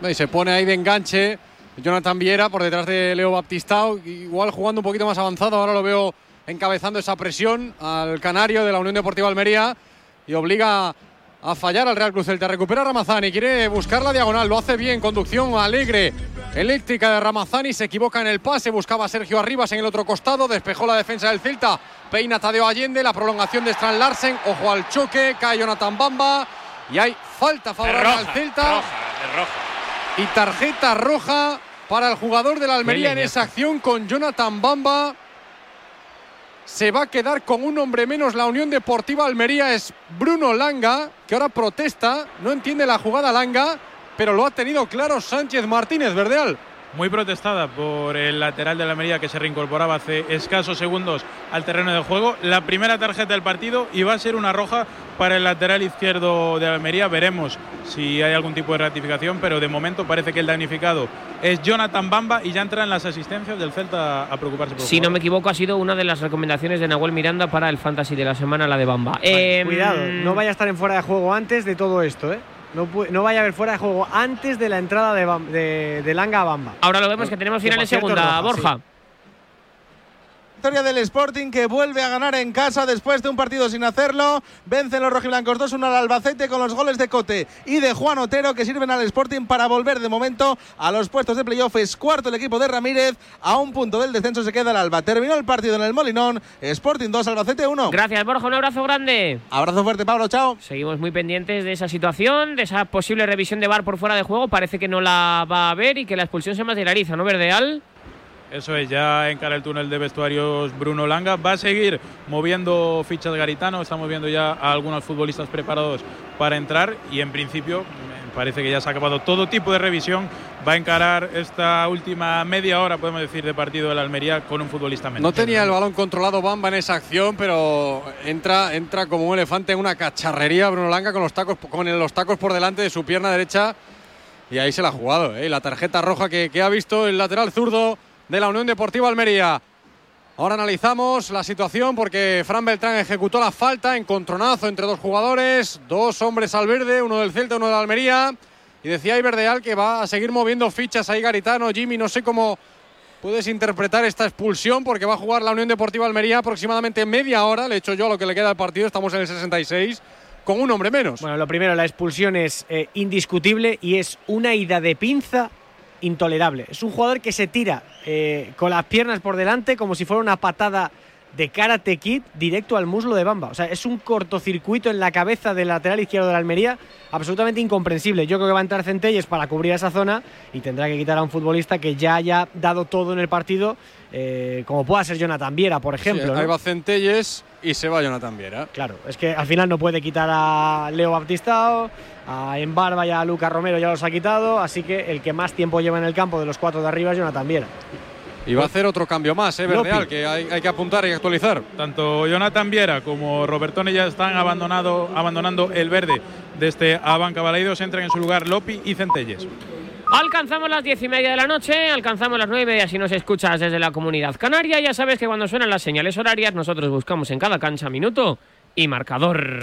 Y se pone ahí de enganche Jonathan Viera por detrás de Leo Baptistao, igual jugando un poquito más avanzado, ahora lo veo encabezando esa presión al canario de la Unión Deportiva Almería y obliga a fallar al Real Cruz Celta. Recupera Ramazani, quiere buscar la diagonal, lo hace bien, conducción alegre, eléctrica de Ramazani, se equivoca en el pase, buscaba a Sergio Arribas en el otro costado, despejó la defensa del Celta, peina Tadeo Allende, la prolongación de Strand Larsen, ojo al choque, cae Jonathan Bamba y hay falta favorable roja, al Celta. roja, roja. Y tarjeta roja para el jugador de la Almería en esa acción con Jonathan Bamba. Se va a quedar con un hombre menos la Unión Deportiva Almería. Es Bruno Langa, que ahora protesta. No entiende la jugada Langa, pero lo ha tenido claro Sánchez Martínez, Verdeal. Muy protestada por el lateral de la Almería que se reincorporaba hace escasos segundos al terreno de juego. La primera tarjeta del partido y va a ser una roja para el lateral izquierdo de la Almería. Veremos si hay algún tipo de ratificación, pero de momento parece que el damnificado es Jonathan Bamba y ya entran las asistencias del Celta a preocuparse por el Si no me equivoco, ha sido una de las recomendaciones de Nahuel Miranda para el Fantasy de la semana, la de Bamba. Vale, Em, Cuidado, no vaya a estar en fuera de juego antes de todo esto, ¿eh? No, no vaya a haber fuera de juego antes de la entrada de, Bam- de, de Langa a Bamba. Ahora lo vemos que tenemos final en segunda, Borja. sí. Victoria del Sporting que vuelve a ganar en casa después de un partido sin hacerlo. Vencen los rojiblancos 2-1 al Albacete con los goles de Cote y de Juan Otero que sirven al Sporting para volver de momento a los puestos de playoff. Es cuarto el equipo de Ramírez. A un punto del descenso se queda el Alba. Terminó el partido en el Molinón. Sporting 2, Albacete 1. Gracias, Borja. Un abrazo grande. Abrazo fuerte, Pablo. Chao. Seguimos muy pendientes de esa situación, de esa posible revisión de VAR por fuera de juego. Parece que no la va a haber y que la expulsión se materializa, ¿no, Verdeal? Eso es, ya encara el túnel de vestuarios Bruno Langa. Va a seguir moviendo fichas Garitano. Estamos viendo ya a algunos futbolistas preparados para entrar y en principio me parece que ya se ha acabado todo tipo de revisión. Va a encarar esta última media hora, podemos decir, de partido de Almería con un futbolista menos. No tenía el balón controlado Bamba en esa acción, pero entra, entra como un elefante en una cacharrería Bruno Langa con los tacos, con los tacos por delante de su pierna derecha. Y ahí se la ha jugado. ¿eh? La tarjeta roja que ha visto el lateral zurdo de la Unión Deportiva Almería. Ahora analizamos la situación porque Fran Beltrán ejecutó la falta, encontronazo entre dos jugadores, dos hombres al verde, uno del Celta, uno de Almería. Y decía ahí Verdeal que va a seguir moviendo fichas ahí Garitano, Jimmy, no sé cómo puedes interpretar esta expulsión porque va a jugar la Unión Deportiva Almería aproximadamente media hora. Le he hecho yo lo que le queda al partido. Estamos en el 66 con un hombre menos. Bueno, lo primero, la expulsión es eh, indiscutible y es una ida de pinza intolerable. Es un jugador que se tira eh, con las piernas por delante como si fuera una patada de Karate Kid directo al muslo de Bamba. O sea, es un cortocircuito en la cabeza del lateral izquierdo de la Almería absolutamente incomprensible. Yo creo que va a entrar Centelles para cubrir esa zona y tendrá que quitar a un futbolista que ya haya dado todo en el partido, eh, como pueda ser Jonathan Viera, por ejemplo. Sí, ahí ¿no? va Centelles y se va Jonathan Viera. Claro, es que al final no puede quitar a Leo Baptistao, a Embarba y a Lucas Romero ya los ha quitado, así que el que más tiempo lleva en el campo de los cuatro de arriba es Jonathan Viera. Y va a hacer otro cambio más, ¿eh? Verdeal, que hay, hay que apuntar y actualizar. Tanto Jonathan Viera como Robertone ya están abandonado, abandonando el verde de este Abanca Balaidos. Entran en su lugar Lopi y Centelles. Alcanzamos las diez y media de la noche, alcanzamos las nueve y media si nos escuchas desde la comunidad canaria. Ya sabes que cuando suenan las señales horarias, nosotros buscamos en cada cancha minuto y marcador.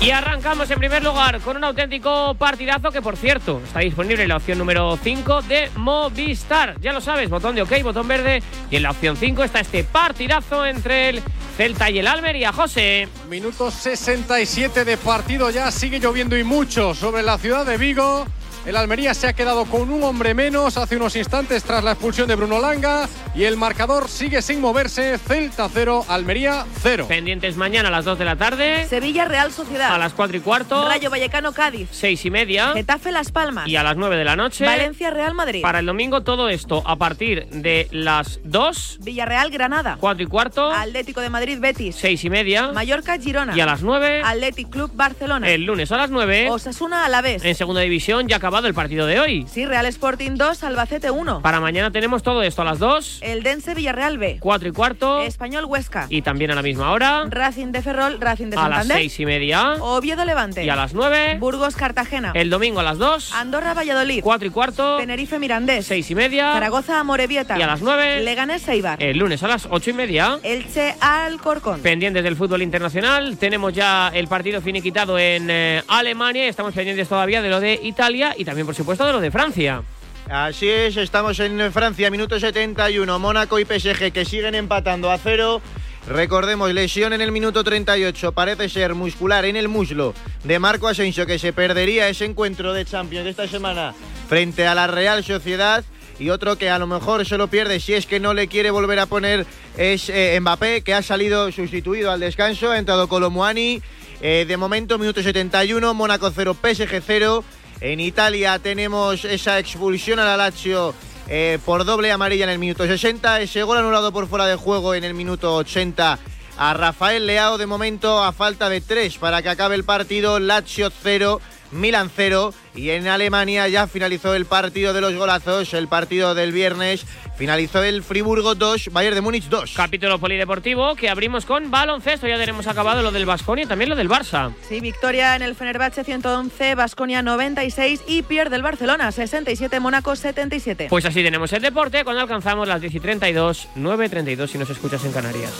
Y arrancamos en primer lugar con un auténtico partidazo que, por cierto, está disponible en la opción número 5 de Movistar. Ya lo sabes, botón de OK, botón verde. Y en la opción 5 está este partidazo entre el Celta y el Almería. José. Minuto 67 de partido ya, sigue lloviendo y mucho sobre la ciudad de Vigo. El Almería se ha quedado con un hombre menos hace unos instantes tras la expulsión de Bruno Langa y el marcador sigue sin moverse. Celta 0, Almería 0. Pendientes mañana a las 2 de la tarde. Sevilla Real Sociedad. A las 4 y cuarto. Rayo Vallecano Cádiz. 6 y media. Getafe Las Palmas. Y a las 9 de la noche. Valencia Real Madrid. Para el domingo todo esto a partir de las 2. Villarreal Granada. 4 y cuarto. Atlético de Madrid Betis. 6 y media. Mallorca Girona. Y a las 9. Athletic Club Barcelona. El lunes a las 9. Osasuna Alavés. En segunda división ya ha acabado el partido de hoy. Sí, Real Sporting 2, Albacete 1. Para mañana tenemos todo esto a las 2. El Dense Villarreal B. 4 y cuarto. Español Huesca. Y también a la misma hora. Racing de Ferrol, Racing de a las Santander. 6 y media. Oviedo Levante. Y a las 9. Burgos Cartagena. El domingo a las 2. Andorra Valladolid. 4 y cuarto. Tenerife Mirandés. 6 y media. Zaragoza Amorebieta. Y a las 9. Leganés Eibar. El lunes a las 8 y media. Elche Alcorcón. Pendientes del fútbol internacional. Tenemos ya el partido finiquitado en eh, Alemania. Estamos pendientes todavía de lo de Italia y también, por supuesto, de lo de Francia. Así es, estamos en Francia, minuto 71. Mónaco y PSG que siguen empatando a cero. Recordemos, lesión en el minuto 38, parece ser muscular en el muslo de Marco Asensio, que se perdería ese encuentro de Champions de esta semana frente a la Real Sociedad. Y otro que a lo mejor se lo pierde si es que no le quiere volver a poner es eh, Mbappé, que ha salido sustituido al descanso, ha entrado Colomuani. Eh, de momento, minuto 71, Mónaco 0, PSG 0. En Italia tenemos esa expulsión a la Lazio eh, por doble amarilla en el minuto 60. Ese gol anulado por fuera de juego en el minuto 80 a Rafael Leao. De momento, a falta de tres para que acabe el partido, Lazio 0. Milan 0 y en Alemania ya finalizó el partido de los golazos, el partido del viernes, finalizó el Friburgo 2, Bayern de Múnich 2. Capítulo polideportivo que abrimos con baloncesto. Ya tenemos acabado lo del Vasconia y también lo del Barça. Sí, victoria en el Fenerbahce 111, Basconia 96 y pierde el Barcelona 67, Mónaco 77. Pues así tenemos el deporte cuando alcanzamos las 10 y 32, 9 y 32 si nos escuchas en Canarias.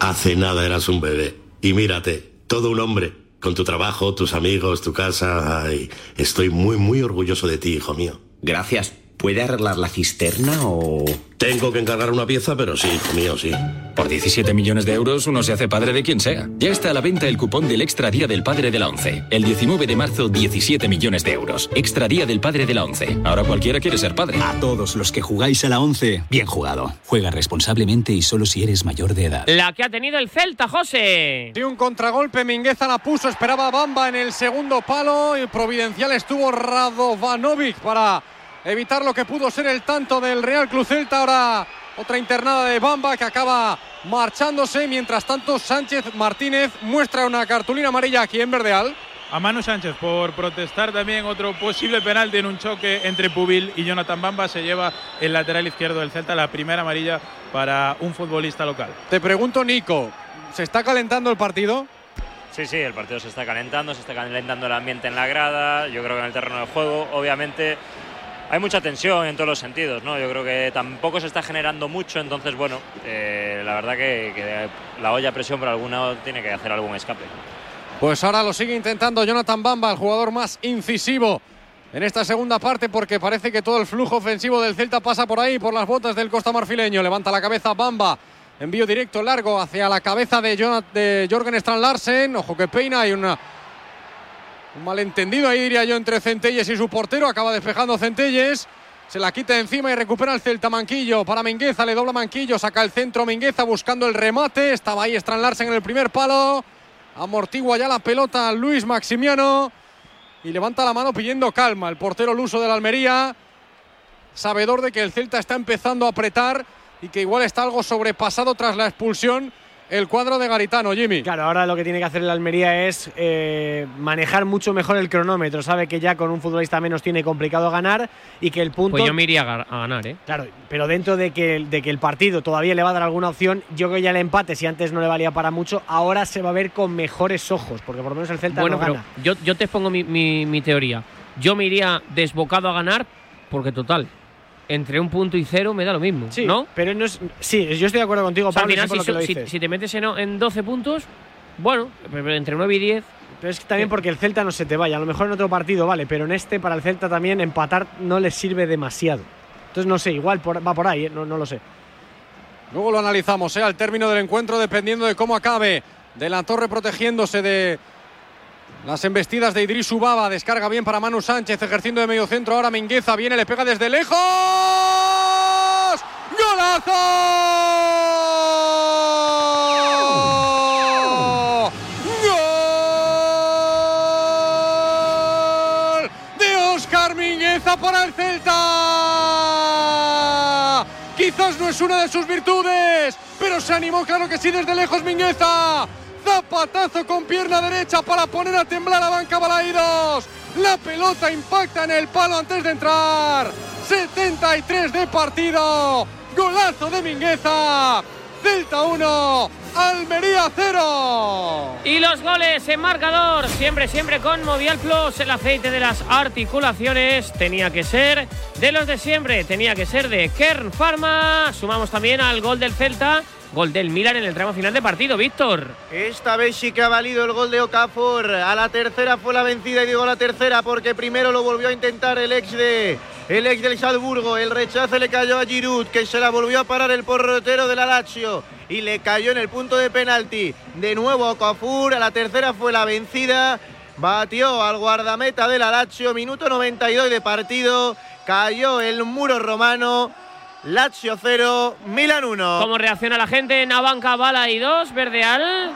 Hace nada eras un bebé. Y mírate, todo un hombre. Con tu trabajo, tus amigos, tu casa. Estoy muy, muy orgulloso de ti, hijo mío. Gracias. ¿Puede arreglar la cisterna o...? Tengo que encargar una pieza, pero sí, hijo mío, sí. Por 17 millones de euros uno se hace padre de quien sea. Ya está a la venta el cupón del Extra Día del Padre de la ONCE. El 19 de marzo, 17 millones de euros. Extra Día del Padre de la ONCE. Ahora cualquiera quiere ser padre. A todos los que jugáis a la 11, bien jugado. Juega responsablemente y solo si eres mayor de edad. La que ha tenido el Celta, José. Y un contragolpe, Mingueza la puso, esperaba Bamba en el segundo palo y providencial estuvo Radovanovic para evitar lo que pudo ser el tanto del Real Club Celta. Ahora otra internada de Bamba que acaba marchándose. Mientras tanto, Sánchez Martínez muestra una cartulina amarilla aquí en Verdeal. A Manu Sánchez por protestar también otro posible penalti en un choque entre Pubil y Jonathan Bamba. Se lleva el lateral izquierdo del Celta la primera amarilla para un futbolista local. Te pregunto, Nico, ¿se está calentando el partido? Sí, sí, el partido se está calentando, se está calentando el ambiente en la grada. Yo creo que en el terreno de juego, obviamente, hay mucha tensión en todos los sentidos, ¿no? Yo creo que tampoco se está generando mucho, entonces, bueno, eh, la verdad que, la olla a presión por alguno tiene que hacer algún escape. Pues ahora lo sigue intentando Jonathan Bamba, el jugador más incisivo en esta segunda parte porque parece que todo el flujo ofensivo del Celta pasa por ahí, por las botas del Costa Marfileño. Levanta la cabeza Bamba. Envío directo largo hacia la cabeza de, Jonat- de Jorgen Strand Larsen. Ojo que peina. Hay una, un malentendido ahí, diría yo, entre Centelles y su portero. Acaba despejando Centelles. Se la quita encima y recupera el Celta Manquillo para Mingueza. Le dobla Manquillo. Saca el centro Mingueza buscando el remate. Estaba ahí Strand Larsen en el primer palo. Amortigua ya la pelota Luis Maximiano. Y levanta la mano pidiendo calma. El portero luso de la Almería. Sabedor de que el Celta está empezando a apretar y que igual está algo sobrepasado tras la expulsión el cuadro de Garitano, Jimmy. Claro, ahora lo que tiene que hacer el Almería es eh, manejar mucho mejor el cronómetro. Sabe que ya con un futbolista menos tiene complicado ganar y que el punto. Pues yo me iría a, ga- a ganar, ¿eh? Claro, pero dentro de que, de que el partido todavía le va a dar alguna opción, yo creo que ya el empate, si antes no le valía para mucho, ahora se va a ver con mejores ojos, porque por lo menos el Celta Bueno, no pero gana. yo, yo te expongo mi, mi- mi teoría. Yo me iría desbocado a ganar porque, total, entre un punto y cero me da lo mismo, Sí, ¿no? pero no es. Sí, yo estoy de acuerdo contigo, O sea, al Pablo, y final, si, lo que lo si- dices. si te metes en, en 12 puntos, bueno, pero entre 9 y 10. Pero es que también porque el Celta no se te vaya. A lo mejor en otro partido, vale, pero en este, para el Celta también, empatar no le sirve demasiado. Entonces, no sé, igual por- va por ahí, ¿eh? no, no lo sé. Luego lo analizamos ¿eh? al término del encuentro, dependiendo de cómo acabe. De la Torre protegiéndose de las embestidas de Idris Ubaba. Descarga bien para Manu Sánchez, ejerciendo de medio centro. Ahora Mingueza viene, le pega desde lejos. ¡Golazo! ¡Gol! De Oscar Mingueza para el Celta. Quizás no es una de sus virtudes, pero se animó, claro que sí, desde lejos Mingueza. Zapatazo con pierna derecha para poner a temblar a banca Balaídos. La pelota impacta en el palo antes de entrar. 73 de partido. Golazo de Mingueza. Celta 1, Almería 0. Y los goles en marcador, siempre, siempre con Movial Plus, el aceite de las articulaciones. Tenía que ser de los de siempre, tenía que ser de Kern Pharma. Sumamos también al gol del Celta, gol del Milan en el tramo final de partido, Víctor. Esta vez sí que ha valido el gol de Okafor. A la tercera fue la vencida y digo la tercera porque primero lo volvió a intentar el ex de el ex del Salzburgo. El rechace le cayó a Giroud que se la volvió a parar el porrotero de la Lazio y le cayó en el punto de penalti. De nuevo Okafor. A la tercera fue la vencida. Batió al guardameta de la Lazio. Minuto 92 de partido. Cayó el muro romano. Lazio 0, Milan 1. ¿Cómo reacciona la gente en Abanca Bala y 2, Verdeal?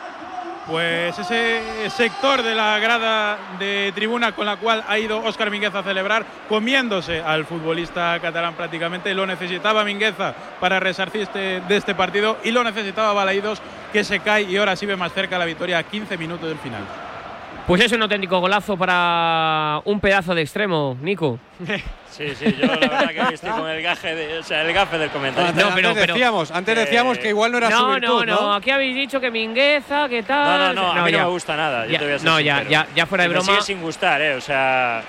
Pues ese sector de la grada de tribuna con la cual ha ido Óscar Mingueza a celebrar, comiéndose al futbolista catalán prácticamente, lo necesitaba Mingueza para resarcir este, de este partido y lo necesitaba Balaídos, que se cae y ahora sí ve más cerca la victoria a 15 minutos del final. Pues es un auténtico golazo para un pedazo de extremo, Nico. Sí, sí, yo la verdad que estoy con el gaje, de- o sea, el gafe del comentario. Antes, antes decíamos, antes decíamos que igual no era su no, virtud, no, no, Aquí habéis dicho que Mingueza, que No, tal. no, no, a mí no me gusta nada. Yo Ya, te voy a no, ya, ya, ya fuera de Y me broma. sigue sin gustar, ¿eh? O sea.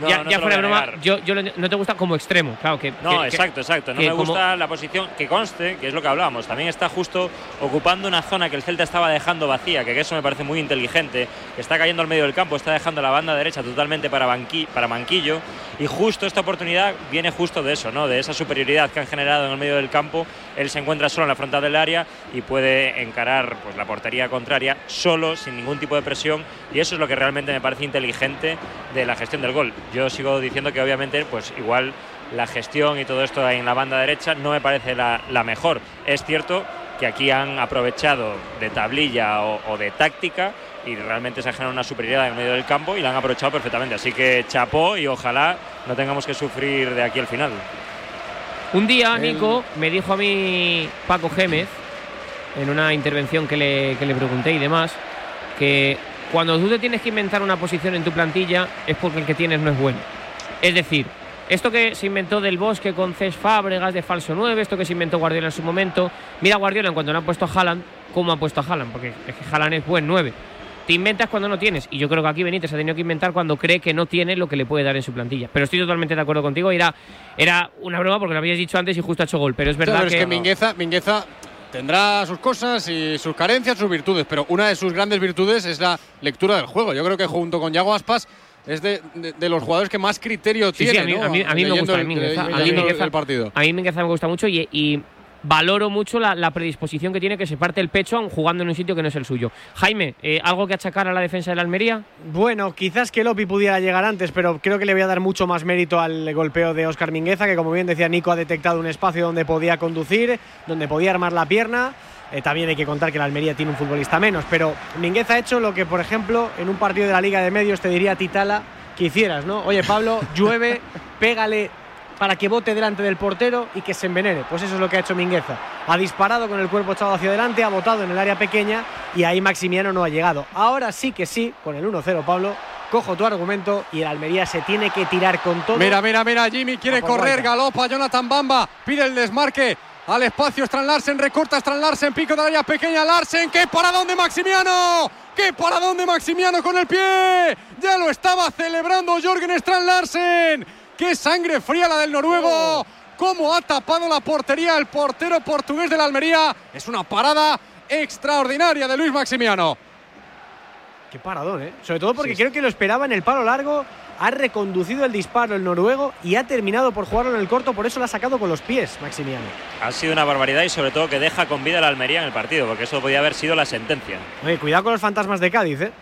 No, ya no ya fuera broma, yo, yo lo- no te gusta como extremo, claro que. No, que- exacto, exacto. No me como- gusta la posición que conste, que es lo que hablábamos. También está justo ocupando una zona que el Celta estaba dejando vacía, que eso me parece muy inteligente. Está cayendo al medio del campo, está dejando la banda derecha totalmente para, Banqui- para Manquillo. Y justo esta oportunidad viene justo de eso, ¿no? De esa superioridad que han generado en el medio del campo. Él se encuentra solo en la frontal del área y puede encarar pues, la portería contraria solo, sin ningún tipo de presión. Y eso es lo que realmente me parece inteligente de la gestión del gol. Yo sigo diciendo que obviamente, pues igual la gestión y todo esto en la banda derecha no me parece la, mejor. Es cierto que aquí han aprovechado de tablilla o, de táctica y realmente se ha generado una superioridad en medio del campo y la han aprovechado perfectamente. Así que chapó y ojalá no tengamos que sufrir de aquí al final. Un día, Nico, me dijo a mí Paco Gémez, en una intervención que le, que le pregunté y demás, que cuando tú te tienes que inventar una posición en tu plantilla es porque el que tienes no es bueno. Es decir, esto que se inventó del bosque con Cés Fábregas de falso 9, esto que se inventó Guardiola en su momento, mira Guardiola en cuanto no ha puesto a Haaland, cómo ha puesto a Haaland, porque es que Haaland es buen 9. Te inventas cuando no tienes, y yo creo que aquí Benítez ha tenido que inventar cuando cree que no tiene lo que le puede dar en su plantilla. Pero estoy totalmente de acuerdo contigo, era, era una broma porque lo habías dicho antes y justo ha hecho gol, pero es verdad Claro, es que, que Mingueza, Mingueza tendrá sus cosas y sus carencias, sus virtudes, pero una de sus grandes virtudes es la lectura del juego. Yo creo que junto con Yago Aspas es de, de- de los jugadores que más criterio Sí, tiene. sí, a mí, ¿no? a mí, a mí me gusta el- Mingueza. A mí Mingueza- el partido. A mí Mingueza me gusta mucho y, y valoro mucho la, predisposición que tiene que se parte el pecho jugando en un sitio que no es el suyo. Jaime, eh, ¿algo que achacar a la defensa de la Almería? Bueno, quizás que Lopi pudiera llegar antes, pero creo que le voy a dar mucho más mérito al golpeo de Óscar Mingueza, que como bien decía Nico, ha detectado un espacio donde podía conducir, donde podía armar la pierna. Eh, también hay que contar que la Almería tiene un futbolista menos, pero Mingueza ha hecho lo que, por ejemplo, en un partido de la Liga de Medios te diría Titala que hicieras, ¿no? Oye, Pablo, llueve, pégale para que bote delante del portero y que se envenene. Pues eso es lo que ha hecho Mingueza. Ha disparado con el cuerpo echado hacia adelante, ha botado en el área pequeña y ahí Maximiano no ha llegado. Ahora sí que sí, con el 1-0, Pablo, cojo tu argumento y el Almería se tiene que tirar con todo. Mira, mira, mira, Jimmy quiere correr, galopa Jonathan Bamba, pide el desmarque al espacio Strand Larsen, recorta Strand Larsen, pico de área pequeña Larsen, ¡qué paradón de Maximiano! ¡Qué paradón de Maximiano con el pie! Ya lo estaba celebrando Jorgen Strand Larsen. ¡Qué sangre fría la del noruego! ¿Cómo ha tapado la portería el portero portugués de la Almería? Es una parada extraordinaria de Luis Maximiano. Qué paradón, ¿eh? Sobre todo porque creo que lo esperaba en el palo largo, ha reconducido el disparo el noruego y ha terminado por jugarlo en el corto, por eso lo ha sacado con los pies, Maximiano. Ha sido una barbaridad y sobre todo que deja con vida a la Almería en el partido, porque eso podía haber sido la sentencia. Oye, cuidado con los fantasmas de Cádiz, ¿eh?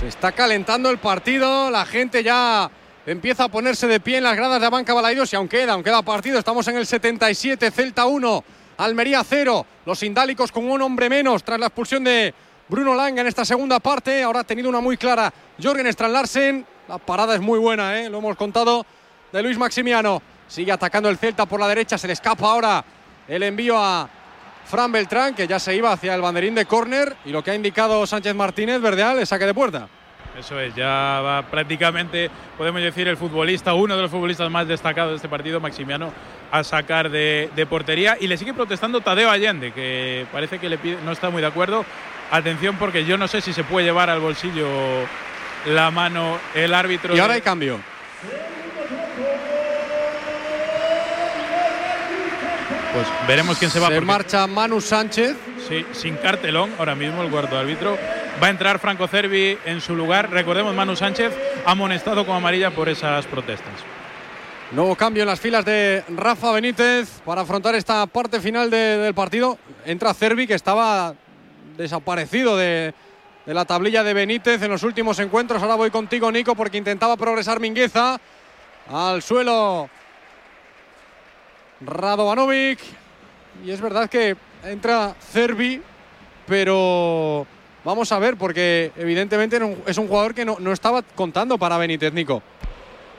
Se está calentando el partido, la gente ya empieza a ponerse de pie en las gradas de Banca Balaidos y aún queda, aún queda partido, estamos en el 77, Celta 1, Almería 0, los indálicos con un hombre menos tras la expulsión de Bruno Langa en esta segunda parte, ahora ha tenido una muy clara. Jorgen Strand Larsen, la parada es muy buena, ¿eh? lo hemos contado, de Luis Maximiano, sigue atacando el Celta por la derecha, se le escapa ahora el envío a Fran Beltrán, que ya se iba hacia el banderín de córner y lo que ha indicado Sánchez Martínez, Verdeal, es saque de puerta. Eso es, ya va prácticamente, podemos decir, el futbolista, uno de los futbolistas más destacados de este partido, Maximiano, a sacar de, de portería. Y le sigue protestando Tadeo Allende, que parece que le pide, no está muy de acuerdo. Atención, porque yo no sé si se puede llevar al bolsillo la mano el árbitro. Y ahora de- hay cambio. Pues veremos quién se va. Se porque- marcha Manu Sánchez. Sí, sin cartelón, ahora mismo el cuarto árbitro. Va a entrar Franco Cervi en su lugar. Recordemos, Manu Sánchez amonestado con amarilla por esas protestas. Nuevo cambio en las filas de Rafa Benítez para afrontar esta parte final de- del partido. Entra Cervi, que estaba desaparecido de, de la tablilla de Benítez en los últimos encuentros. Ahora voy contigo, Nico, porque intentaba progresar Mingueza. Al suelo Radovanovic. Y es verdad que entra Cervi, pero vamos a ver, porque evidentemente es un jugador que no, no estaba contando para Benítez, Nico.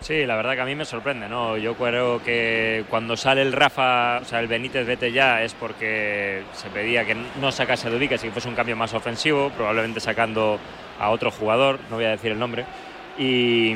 Sí, la verdad que a mí me sorprende, ¿no? Yo creo que cuando sale el Rafa, o sea, el Benítez vete ya, es porque se pedía que no sacase a Dubique, si fuese un cambio más ofensivo, probablemente sacando a otro jugador, no voy a decir el nombre. Y,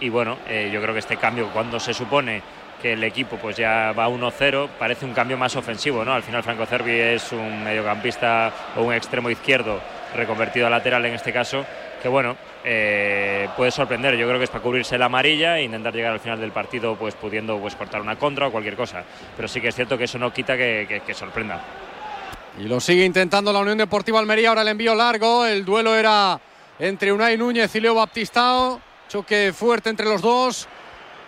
y bueno, eh, yo creo que este cambio, cuando se supone que el equipo pues ya va 1-0, parece un cambio más ofensivo, ¿no? Al final Franco Cervi es un mediocampista o un extremo izquierdo reconvertido a lateral en este caso, que bueno, eh, puede sorprender. Yo creo que es para cubrirse la amarilla e intentar llegar al final del partido pues pudiendo pues cortar una contra o cualquier cosa. Pero sí que es cierto que eso no quita que, que- que sorprenda. Y lo sigue intentando la Unión Deportiva Almería. Ahora el envío largo. El duelo era entre Unai Núñez y Leo Baptistao. Choque fuerte entre los dos.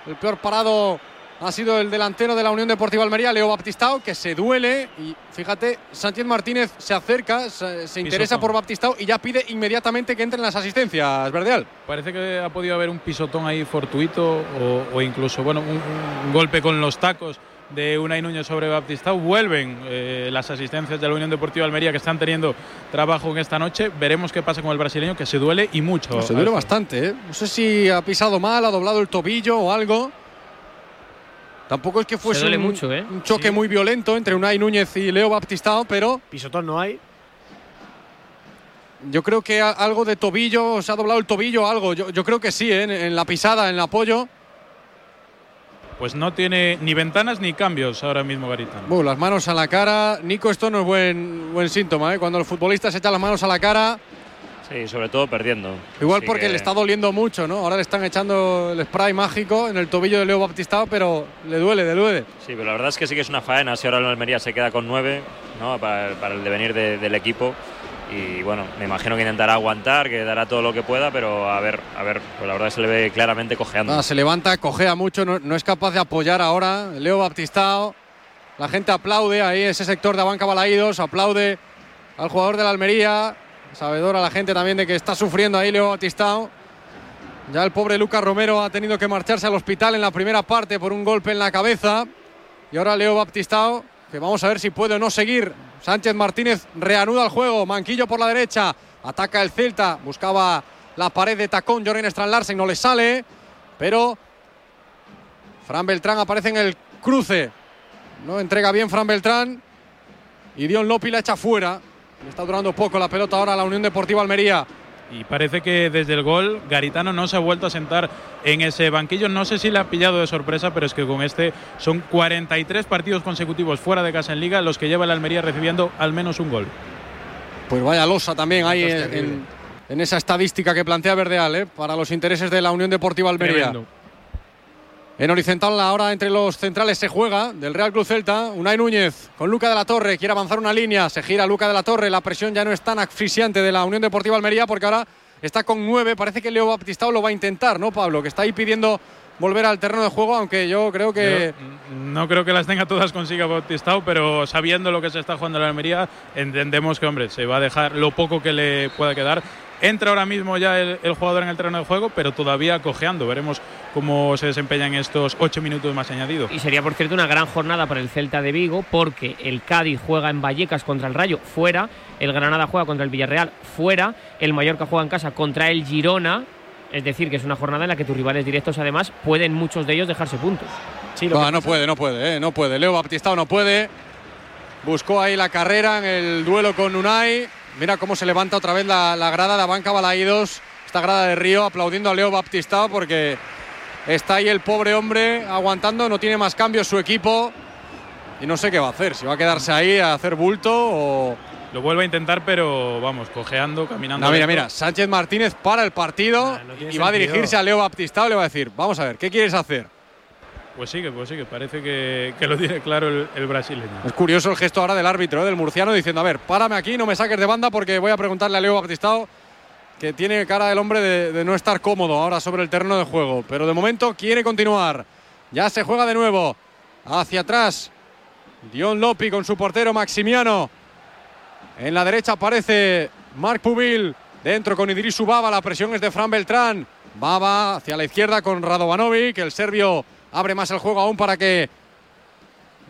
El peor parado ha sido el delantero de la Unión Deportiva Almería, Leo Baptistao, que se duele. Y fíjate, Sánchez Martínez se acerca, se, se interesa por Baptistao y ya pide inmediatamente que entren las asistencias, Verdeal. Parece que ha podido haber un pisotón ahí fortuito o, o incluso bueno, un, un golpe con los tacos de Unai Núñez sobre Baptistao. Vuelven eh, las asistencias de la Unión Deportiva Almería que están teniendo trabajo en esta noche. Veremos qué pasa con el brasileño que se duele y mucho. se duele bastante, ¿eh? No sé si ha pisado mal, ha doblado el tobillo o algo. Tampoco es que fuese duele un, mucho, ¿eh? un choque muy violento entre Unai Núñez y Leo Baptistao, pero Pisotón no hay. yo creo que algo de tobillo, se ha doblado el tobillo o algo. Yo, yo creo que sí, ¿eh? en, en la pisada, en el apoyo. Pues no tiene ni ventanas ni cambios ahora mismo Garitano. Bueno, las manos a la cara. Nico, esto no es buen, buen síntoma, ¿eh? Cuando el futbolista se echa las manos a la cara, Sí, sobre todo perdiendo. igual Así porque que- le está doliendo mucho, ¿no? Ahora le están echando el spray mágico en el tobillo de Leo Baptistao, pero le duele, le duele. Sí, pero la verdad es que sí que es una faena si ahora el Almería se queda con nueve ¿no? para, para el devenir de- del equipo. y bueno, me imagino que intentará aguantar, que dará todo lo que pueda, pero a ver, a ver, pues la verdad se le ve claramente cojeando. Ah, se levanta, cojea mucho, no, no, es capaz de apoyar ahora. Leo Baptistao, la gente aplaude ahí, ese sector de Banca Balaídos, aplaude al jugador de la Almería, sabedora la gente también de que está sufriendo ahí Leo Baptistao. Ya el pobre Lucas Romero ha tenido que marcharse al hospital en la primera parte por un golpe en la cabeza. Y ahora Leo Baptistao, que vamos a ver si puede o no seguir Sánchez Martínez reanuda el juego. Manquillo por la derecha. Ataca el Celta. Buscaba la pared de tacón. Jorgen Strand Larsen no le sale. Pero Fran Beltrán aparece en el cruce. No entrega bien Fran Beltrán. Y Dion Lopi la echa fuera. Le está durando poco la pelota ahora a la Unión Deportiva Almería. Y parece que desde el gol Garitano no se ha vuelto a sentar en ese banquillo. No sé si le ha pillado de sorpresa, pero es que con este son 43 partidos consecutivos fuera de casa en liga los que lleva el Almería recibiendo al menos un gol. Pues vaya losa también ahí en, en, esa estadística que plantea Verdeal ¿eh? para los intereses de la Unión Deportiva Almería. Tremendo. En horizontal ahora entre los centrales se juega del Real Cruz Celta. Unai Núñez con Luca de la Torre. Quiere avanzar una línea. Se gira Luca de la Torre. La presión ya no es tan asfixiante de la Unión Deportiva Almería porque ahora está con nueve. Parece que Leo Baptistao lo va a intentar, ¿no, Pablo? Que está ahí pidiendo volver al terreno de juego, aunque yo creo que. No creo que las tenga todas consigo Baptistao, pero sabiendo lo que se está jugando en la Almería, entendemos que, hombre, se va a dejar lo poco que le pueda quedar. Entra ahora mismo ya el, el, jugador en el terreno de juego, pero todavía cojeando. Veremos cómo se desempeña en estos ocho minutos más añadidos. Y sería, por cierto, una gran jornada para el Celta de Vigo, porque el Cádiz juega en Vallecas contra el Rayo, fuera. El Granada juega contra el Villarreal, fuera. El Mallorca juega en casa contra el Girona. Es decir, que es una jornada en la que tus rivales directos, además, pueden muchos de ellos dejarse puntos. Sí, no, no puede, no puede, eh, no puede. Leo Baptistao no puede. Buscó ahí la carrera en el duelo con Unai. Mira cómo se levanta otra vez la, la grada de Banca Balaídos, esta grada de Río, aplaudiendo a Leo Baptistao porque está ahí el pobre hombre aguantando, no tiene más cambios su equipo y no sé qué va a hacer, si va a quedarse ahí a hacer bulto o... Lo vuelve a intentar, pero vamos, cojeando, caminando. No, mira, mira, Sánchez Martínez para el partido no y va a dirigirse a Leo Baptistao y le va a decir, vamos a ver, ¿qué quieres hacer? Pues sí, pues parece que, que lo tiene claro el, brasileño. Es curioso el gesto ahora del árbitro, ¿eh? del murciano, diciendo, a ver, párame aquí, no me saques de banda porque voy a preguntarle a Leo Baptistao, que tiene cara del hombre de, de no estar cómodo ahora sobre el terreno de juego. Pero de momento quiere continuar. Ya se juega de nuevo. Hacia atrás. Dion Lopi con su portero Maximiano. En la derecha aparece Marc Pubil. Dentro con Idrisu Baba. La presión es de Fran Beltrán. Baba hacia la izquierda con Radovanovic. El serbio abre más el juego aún para que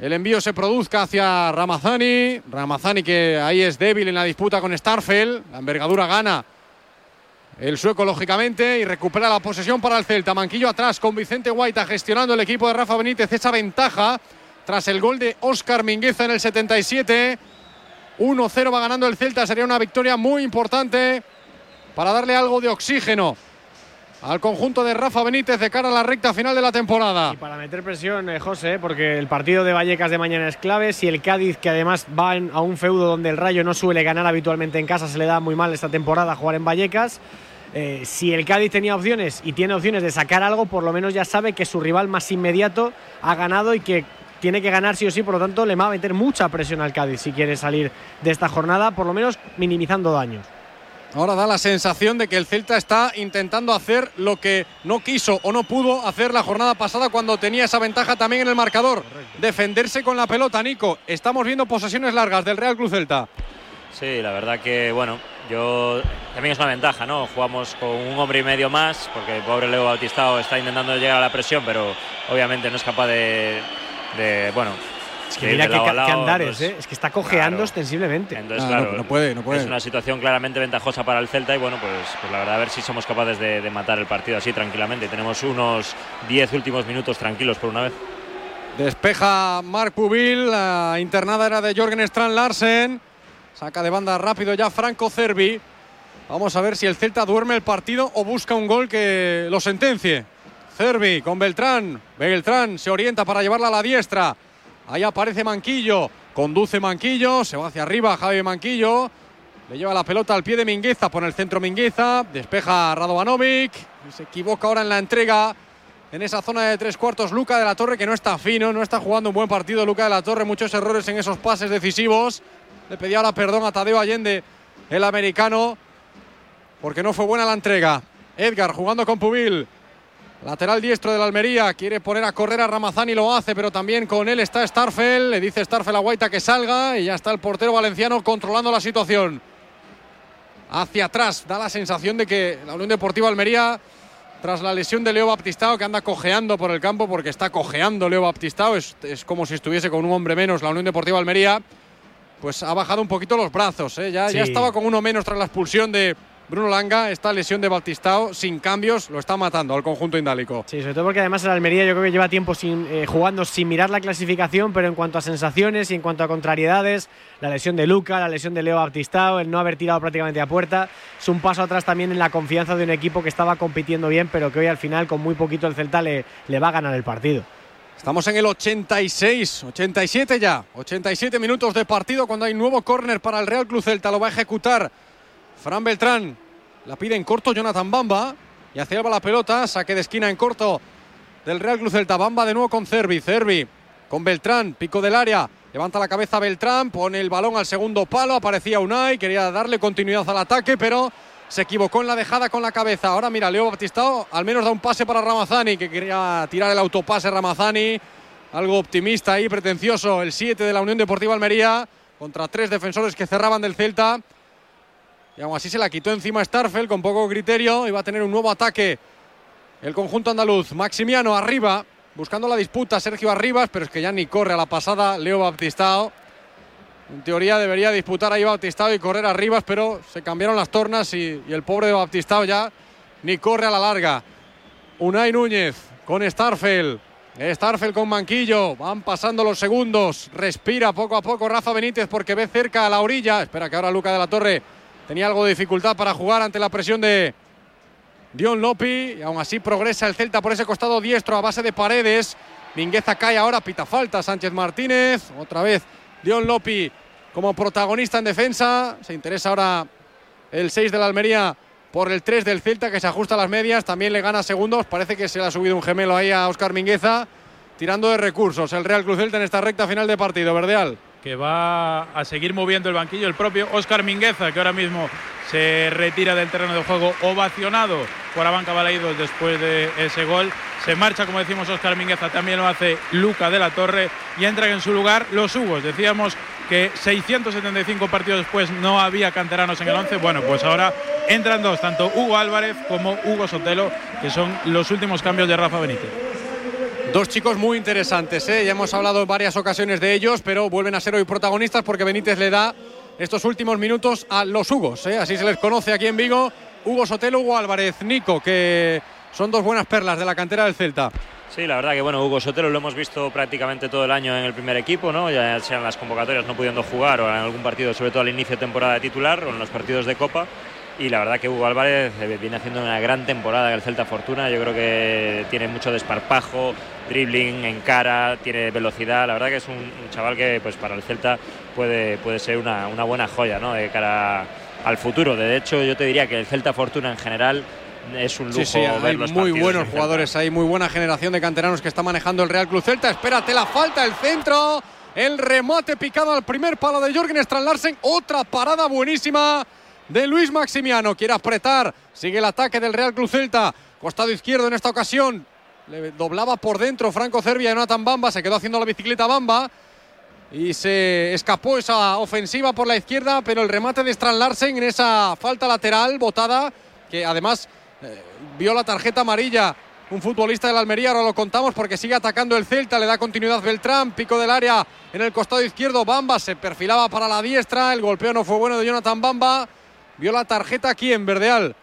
el envío se produzca hacia Ramazani. Ramazani que ahí es débil en la disputa con Starfel. La envergadura gana el sueco lógicamente y recupera la posesión para el Celta. Manquillo atrás con Vicente Guaita gestionando el equipo de Rafa Benítez esa ventaja tras el gol de Óscar Mingueza en el 77. 1-0 va ganando el Celta. Sería una victoria muy importante para darle algo de oxígeno al conjunto de Rafa Benítez de cara a la recta final de la temporada. Y para meter presión, eh, José, porque el partido de Vallecas de mañana es clave. Si el Cádiz, que además va a un feudo donde el Rayo no suele ganar habitualmente en casa, se le da muy mal esta temporada jugar en Vallecas. Eh, si el Cádiz tenía opciones y tiene opciones de sacar algo, por lo menos ya sabe que su rival más inmediato ha ganado y que tiene que ganar sí o sí, por lo tanto le va a meter mucha presión al Cádiz si quiere salir de esta jornada, por lo menos minimizando daños. Ahora da la sensación de que el Celta está intentando hacer lo que no quiso o no pudo hacer la jornada pasada cuando tenía esa ventaja también en el marcador. Correcto. Defenderse con la pelota, Nico. Estamos viendo posesiones largas del Real Cruz Celta. Sí, la verdad que, bueno, yo también es una ventaja, ¿no? Jugamos con un hombre y medio más, porque el pobre Leo Bautistao está intentando llegar a la presión, pero obviamente no es capaz de, de bueno, es que mira que, lado lado, que, andares, pues, ¿eh? es que está cojeando claro. ostensiblemente. Entonces, Ah, claro, no, no puede, no puede. es una situación claramente ventajosa para el Celta y bueno, pues, pues la verdad a ver si somos capaces de, de matar el partido así tranquilamente. Tenemos unos 10 últimos minutos tranquilos por una vez. Despeja Marc Pubil, la internada era de Jorgen Strand Larsen. Saca de banda rápido ya Franco Cervi. Vamos a ver si el Celta duerme el partido o busca un gol que lo sentencie. Cervi con Beltrán. Beltrán se orienta para llevarla a la diestra. Ahí aparece Manquillo. Conduce Manquillo. Se va hacia arriba Javi Manquillo. Le lleva la pelota al pie de Mingueza. Pone el centro Mingueza. Despeja Radovanovic. Se equivoca ahora en la entrega. En esa zona de tres cuartos, Luca de la Torre, que no está fino, no está jugando un buen partido. Luca de la Torre, muchos errores en esos pases decisivos. Le pedía ahora perdón a Tadeo Allende el americano, porque no fue buena la entrega. Edgar jugando con Pubil. Lateral diestro de la Almería, quiere poner a correr a Ramazán y lo hace, pero también con él está Starfel. Le dice Starfel a Guaita que salga y ya está el portero valenciano controlando la situación. Hacia atrás, da la sensación de que la Unión Deportiva Almería, tras la lesión de Leo Baptistao, que anda cojeando por el campo, porque está cojeando Leo Baptistao, es, es como si estuviese con un hombre menos la Unión Deportiva Almería, pues ha bajado un poquito los brazos. ¿eh? Ya, estaba con uno menos tras la expulsión de Bruno Langa. Esta lesión de Baptistao, sin cambios, lo está matando al conjunto indálico. Sí, sobre todo porque además el Almería yo creo que lleva tiempo sin, eh, jugando sin mirar la clasificación, pero en cuanto a sensaciones y en cuanto a contrariedades, la lesión de Luca, la lesión de Leo Baptistao, el no haber tirado prácticamente a puerta, es un paso atrás también en la confianza de un equipo que estaba compitiendo bien, pero que hoy al final con muy poquito el Celta le, le va a ganar el partido. Estamos en el 86, 87 ya. 87 minutos de partido cuando hay nuevo córner para el Real Club Celta. Lo va a ejecutar Fran Beltrán. La pide en corto Jonathan Bamba. Y hacia la pelota. Saque de esquina en corto del Real Club Celta. Bamba de nuevo con Cervi. Cervi con Beltrán. Pico del área. Levanta la cabeza Beltrán. Pone el balón al segundo palo. Aparecía Unai. Quería darle continuidad al ataque, pero se equivocó en la dejada con la cabeza. Ahora mira, Leo Baptistao al menos da un pase para Ramazani, que quería tirar el autopase Ramazani. Algo optimista ahí, pretencioso. El 7 de la Unión Deportiva Almería contra tres defensores que cerraban del Celta. Y aún así se la quitó encima Starfel con poco criterio. Iba a tener un nuevo ataque el conjunto andaluz. Maximiano arriba, buscando la disputa. Sergio Arribas, pero es que ya ni corre a la pasada Leo Baptistao. En teoría debería disputar ahí Baptistao y correr a Rivas, pero se cambiaron las tornas y, y el pobre de Baptistao ya ni corre a la larga. Unai Núñez con Starfel. Starfel con Manquillo. Van pasando los segundos. Respira poco a poco Rafa Benítez porque ve cerca a la orilla. Espera que ahora Luca de la Torre tenía algo de dificultad para jugar ante la presión de Dion Lopi. Y aún así progresa el Celta por ese costado diestro a base de paredes. Mingueza cae ahora, pita falta Sánchez Martínez. Otra vez Dion Lopi como protagonista en defensa. Se interesa ahora el 6 de la Almería por el 3 del Celta que se ajusta a las medias. También le gana segundos. Parece que se le ha subido un gemelo ahí a Óscar Mingueza. Tirando de recursos el Real Cruz Celta en esta recta final de partido. Verdeal. Que va a seguir moviendo el banquillo el propio Óscar Mingueza, que ahora mismo se retira del terreno de juego ovacionado por Abanca Balaídos después de ese gol. Se marcha, como decimos, Óscar Mingueza, también lo hace Luca de la Torre y entran en su lugar los Hugos. Decíamos que 675 partidos después no había canteranos en el 11. Bueno, pues ahora entran dos, tanto Hugo Álvarez como Hugo Sotelo, que son los últimos cambios de Rafa Benítez. Dos chicos muy interesantes, ¿eh? ya hemos hablado en varias ocasiones de ellos, pero vuelven a ser hoy protagonistas porque Benítez le da estos últimos minutos a los Hugos, ¿eh? así se les conoce aquí en Vigo, Hugo Sotelo, Hugo Álvarez, Nico, que son dos buenas perlas de la cantera del Celta. Sí, la verdad que bueno, Hugo Sotelo lo hemos visto prácticamente todo el año en el primer equipo, ¿no? Ya sean las convocatorias no pudiendo jugar o en algún partido, sobre todo al inicio de temporada de titular o en los partidos de Copa. Y la verdad que Hugo Álvarez eh, viene haciendo una gran temporada en el Celta Fortuna. Yo creo que tiene mucho desparpajo, dribbling, en cara, tiene velocidad. La verdad que es un, un chaval que pues para el Celta puede, puede ser una, una buena joya, ¿no? De cara al futuro. De hecho, yo te diría que el Celta Fortuna en general es un lujo Sí, sí, ver hay los muy buenos jugadores, hay muy buena generación de canteranos que está manejando el Real Club Celta. Espérate la falta, el centro, el remate picado al primer palo de Jorgen Strand Larsen. Otra parada buenísima de Luis Maximiano. Quiere apretar, sigue el ataque del Real Club Celta. Costado izquierdo en esta ocasión. Le doblaba por dentro Franco Cervia y Jonathan Bamba. Se quedó haciendo la bicicleta Bamba. Y se escapó esa ofensiva por la izquierda, pero el remate de Strand Larsen en esa falta lateral botada, que además eh, vio la tarjeta amarilla. Un futbolista de la Almería, ahora lo contamos porque sigue atacando el Celta, le da continuidad Beltrán, pico del área en el costado izquierdo, Bamba se perfilaba para la diestra, el golpeo no fue bueno de Jonathan Bamba, vio la tarjeta aquí en Verdeal.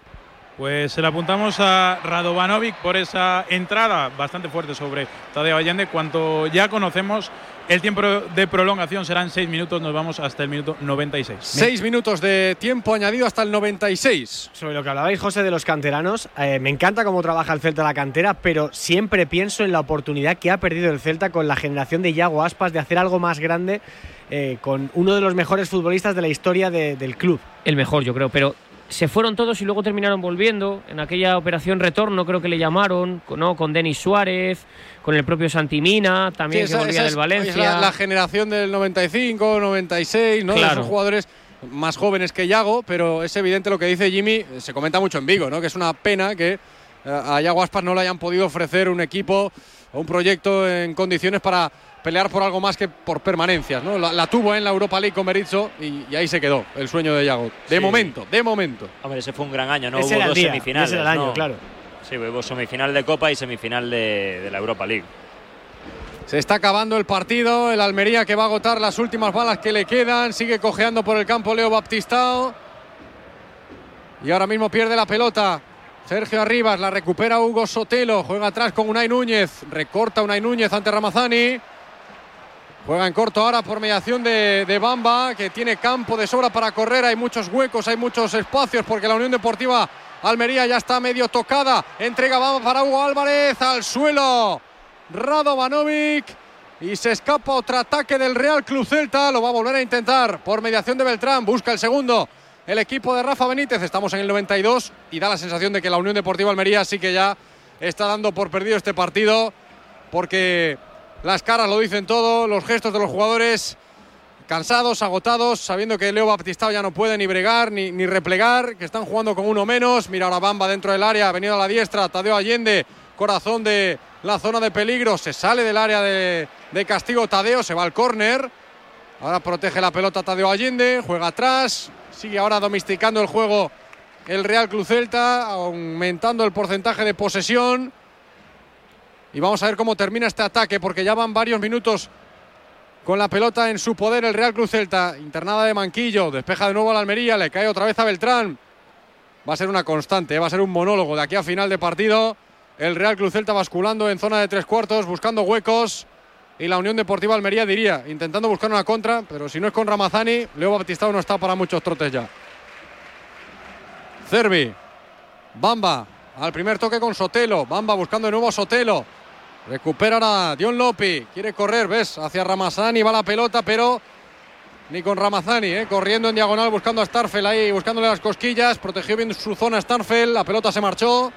Pues se le apuntamos a Radovanovic por esa entrada bastante fuerte sobre Tadeo Allende. Cuanto ya conocemos, el tiempo de prolongación serán seis minutos, nos vamos hasta el minuto 96. Seis minutos de tiempo añadido hasta el 96. Sobre lo que hablabais, José, de los canteranos, eh, me encanta cómo trabaja el Celta la cantera, pero siempre pienso en la oportunidad que ha perdido el Celta con la generación de Iago Aspas de hacer algo más grande eh, con uno de los mejores futbolistas de la historia de- del club. El mejor, yo creo, pero se fueron todos y luego terminaron volviendo. En aquella operación retorno, creo que le llamaron, con- ¿no? con Denis Suárez, con el propio Santimina, también Sí, que volvía esa del es- Valencia. es la, la generación del 95, 96, ¿no? De Claro. esos jugadores más jóvenes que Yago, pero es evidente lo que dice Jimmy, se comenta mucho en Vigo, ¿no? que es una pena que eh, a Yago Aspas no le hayan podido ofrecer un equipo o un proyecto en condiciones para pelear por algo más que por permanencias. ¿no? La, la tuvo en la Europa League con Berizzo y, y ahí se quedó el sueño de Yago. De Sí. momento, de momento. Hombre, ese fue un gran año, ¿no? Ese hubo dos día, semifinales. ese era el año, ¿no? claro. Sí, hubo semifinal de Copa y semifinal de, de la Europa League. Se está acabando el partido. El Almería que va a agotar las últimas balas que le quedan. Sigue cojeando por el campo Leo Baptistao. Y ahora mismo pierde la pelota. Sergio Arribas la recupera Hugo Sotelo. Juega atrás con Unai Núñez. Recorta Unai Núñez ante Ramazani. Juega en corto ahora por mediación de, Bamba, que tiene campo de sobra para correr. Hay muchos huecos, hay muchos espacios, porque la Unión Deportiva Almería ya está medio tocada. Entrega Bamba para Hugo Álvarez al suelo. Radovanovic. Y se escapa otro ataque del Real Club Celta. Lo va a volver a intentar por mediación de Beltrán. Busca el segundo. El equipo de Rafa Benítez. Estamos en el 92 y da la sensación de que la Unión Deportiva Almería sí que ya está dando por perdido este partido. Porque las caras lo dicen todo. Los gestos de los jugadores cansados, agotados, sabiendo que Leo Baptistao ya no puede ni bregar ni, ni replegar, que están jugando con uno menos. Mira ahora Bamba dentro del área, venido a la diestra, Tadeo Allende, corazón de la zona de peligro, se sale del área de, de castigo Tadeo, se va al córner. Ahora protege la pelota Tadeo Allende, juega atrás, sigue ahora domesticando el juego el Real Club Celta, aumentando el porcentaje de posesión. Y vamos a ver cómo termina este ataque, porque ya van varios minutos con la pelota en su poder el Real Club Celta. Internada de Manquillo, despeja de nuevo a la Almería, le cae otra vez a Beltrán. Va a ser una constante, ¿eh? va a ser un monólogo de aquí a final de partido. El Real Club Celta basculando en zona de tres cuartos, buscando huecos. Y la Unión Deportiva Almería diría, intentando buscar una contra, pero si no es con Ramazani, Leo Baptistao no está para muchos trotes ya. Cervi, Bamba, al primer toque con Sotelo. Bamba buscando de nuevo a Sotelo. Recupera ahora Dion Lopi. Quiere correr, ves, hacia Ramazani. Va la pelota, pero ni con Ramazani, ¿eh? corriendo en diagonal, buscando a Starfel ahí, buscándole las cosquillas. Protegió bien su zona Starfel. La pelota se marchó.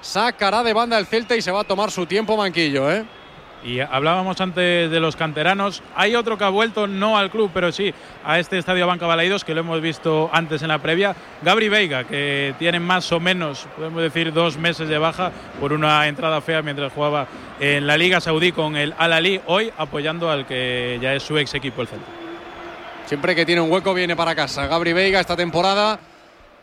Sacará de banda el Celta y se va a tomar su tiempo Manquillo. ¿eh? Y hablábamos antes de los canteranos. Hay otro que ha vuelto, no al club, pero sí a este estadio Banca Balaidos, que lo hemos visto antes en la previa. Gabri Veiga, que tiene más o menos, podemos decir, dos meses de baja por una entrada fea mientras jugaba en la Liga Saudí con el Al Ali, hoy apoyando al que ya es su ex equipo, el Celta. Siempre que tiene un hueco viene para casa. Gabri Veiga esta temporada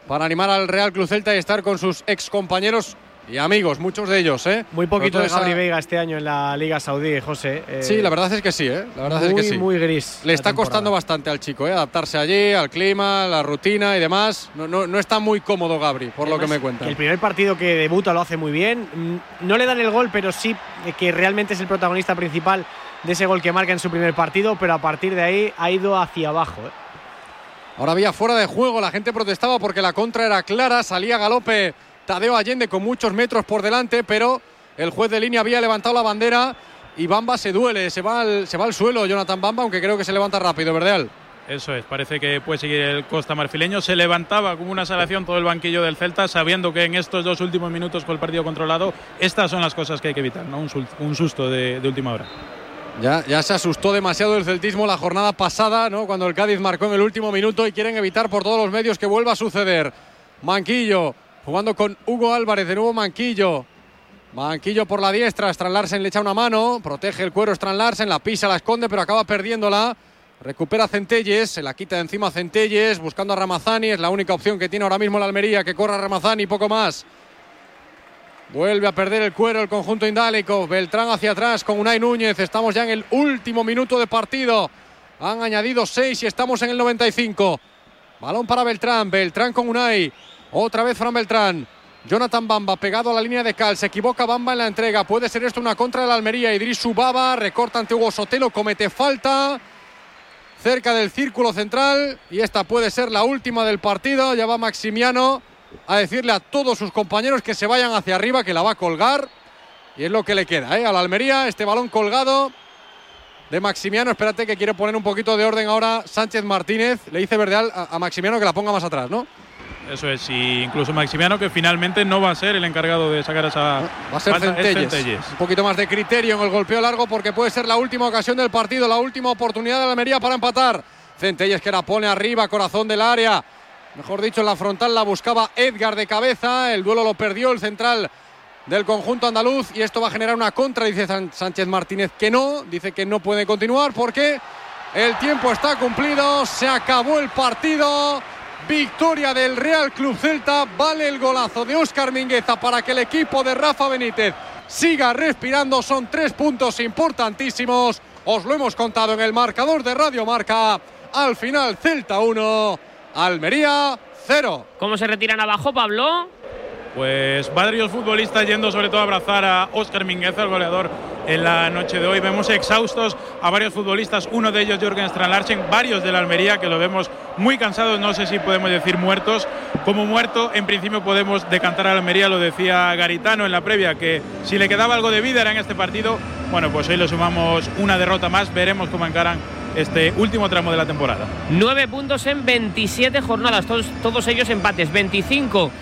para animar al Real Club Celta y estar con sus ex compañeros y amigos, muchos de ellos. ¿eh? Muy poquito de Gabri esa- Veiga este año en la Liga Saudí, José. Eh, Sí, la verdad es que sí, ¿eh? La verdad es muy, que sí. muy gris. Le está temporada. costando bastante al chico, ¿eh? Adaptarse allí, al clima, la rutina y demás. No, no, no está muy cómodo Gabri, por lo que me cuentan. El primer partido que debuta lo hace muy bien. Mm, No le dan el gol, pero sí eh, que realmente es el protagonista principal de ese gol que marca en su primer partido, pero a partir de ahí ha ido hacia abajo. ¿eh? Ahora había fuera de juego, la gente protestaba porque la contra era clara, salía galope Tadeo Allende con muchos metros por delante, pero el juez de línea había levantado la bandera y Bamba se duele, se va al, se va al suelo Jonathan Bamba, aunque creo que se levanta rápido, Verdeal. Eso es, parece que puede seguir el Costa Marfileño. Se levantaba como una salación todo el banquillo del Celta, sabiendo que en estos dos últimos minutos con el partido controlado, estas son las cosas que hay que evitar, ¿no? Un, susto de, de última hora. Ya, ya se asustó demasiado el celtismo la jornada pasada, ¿no? Cuando el Cádiz marcó en el último minuto y quieren evitar por todos los medios que vuelva a suceder. Manquillo, jugando con Hugo Álvarez, de nuevo Manquillo. Manquillo por la diestra, Strand Larsen le echa una mano, protege el cuero Strand Larsen, la pisa, la esconde, pero acaba perdiéndola. Recupera Centelles, se la quita de encima Centelles, buscando a Ramazani, es la única opción que tiene ahora mismo la Almería, que corra Ramazani, poco más. Vuelve a perder el cuero el conjunto indálico. Beltrán hacia atrás con Unai Núñez. Estamos ya en el último minuto de partido. Han añadido seis y estamos en el 95. Balón para Beltrán. Beltrán con Unai. Otra vez Fran Beltrán. Jonathan Bamba pegado a la línea de cal. Se equivoca Bamba en la entrega. Puede ser esto una contra de la Almería. Idris Subaba recorta ante Hugo Sotelo. Comete falta. Cerca del círculo central. Y esta puede ser la última del partido. Ya va Maximiano a decirle a todos sus compañeros que se vayan hacia arriba, que la va a colgar. Y es lo que le queda, ¿eh? A la Almería, este balón colgado de Maximiano. Espérate que quiere poner un poquito de orden ahora Sánchez Martínez. Le dice Verdeal a, a Maximiano que la ponga más atrás, ¿no? Eso es, y incluso Maximiano, que finalmente no va a ser el encargado de sacar esa. Va a ser. Centelles. Un poquito más de criterio en el golpeo largo porque puede ser la última ocasión del partido, la última oportunidad de la Almería para empatar. Centelles que la pone arriba, corazón del área. Mejor dicho, en la frontal la buscaba Edgar de cabeza. El duelo lo perdió el central del conjunto andaluz y esto va a generar una contra, dice Sánchez Martínez que no, dice que no puede continuar porque el tiempo está cumplido, se acabó el partido. Victoria del Real Club Celta, vale el golazo de Óscar Mingueza para que el equipo de Rafa Benítez siga respirando, son tres puntos importantísimos. Os lo hemos contado en el marcador de Radio Marca. Al final Celta 1, Almería 0. ¿Cómo se retiran abajo, Pablo? Pues varios futbolistas yendo sobre todo a abrazar a Óscar Mingueza, el goleador en la noche de hoy. Vemos exhaustos a varios futbolistas, uno de ellos Jürgen Strand varios de la Almería que lo vemos muy cansados, no sé si podemos decir muertos. Como muerto, en principio podemos decantar a la Almería, lo decía Garitano en la previa, que si le quedaba algo de vida era en este partido. Bueno, pues hoy le sumamos una derrota más, veremos cómo encaran este último tramo de la temporada. Nueve puntos en 27 jornadas, todos, todos ellos empates. 25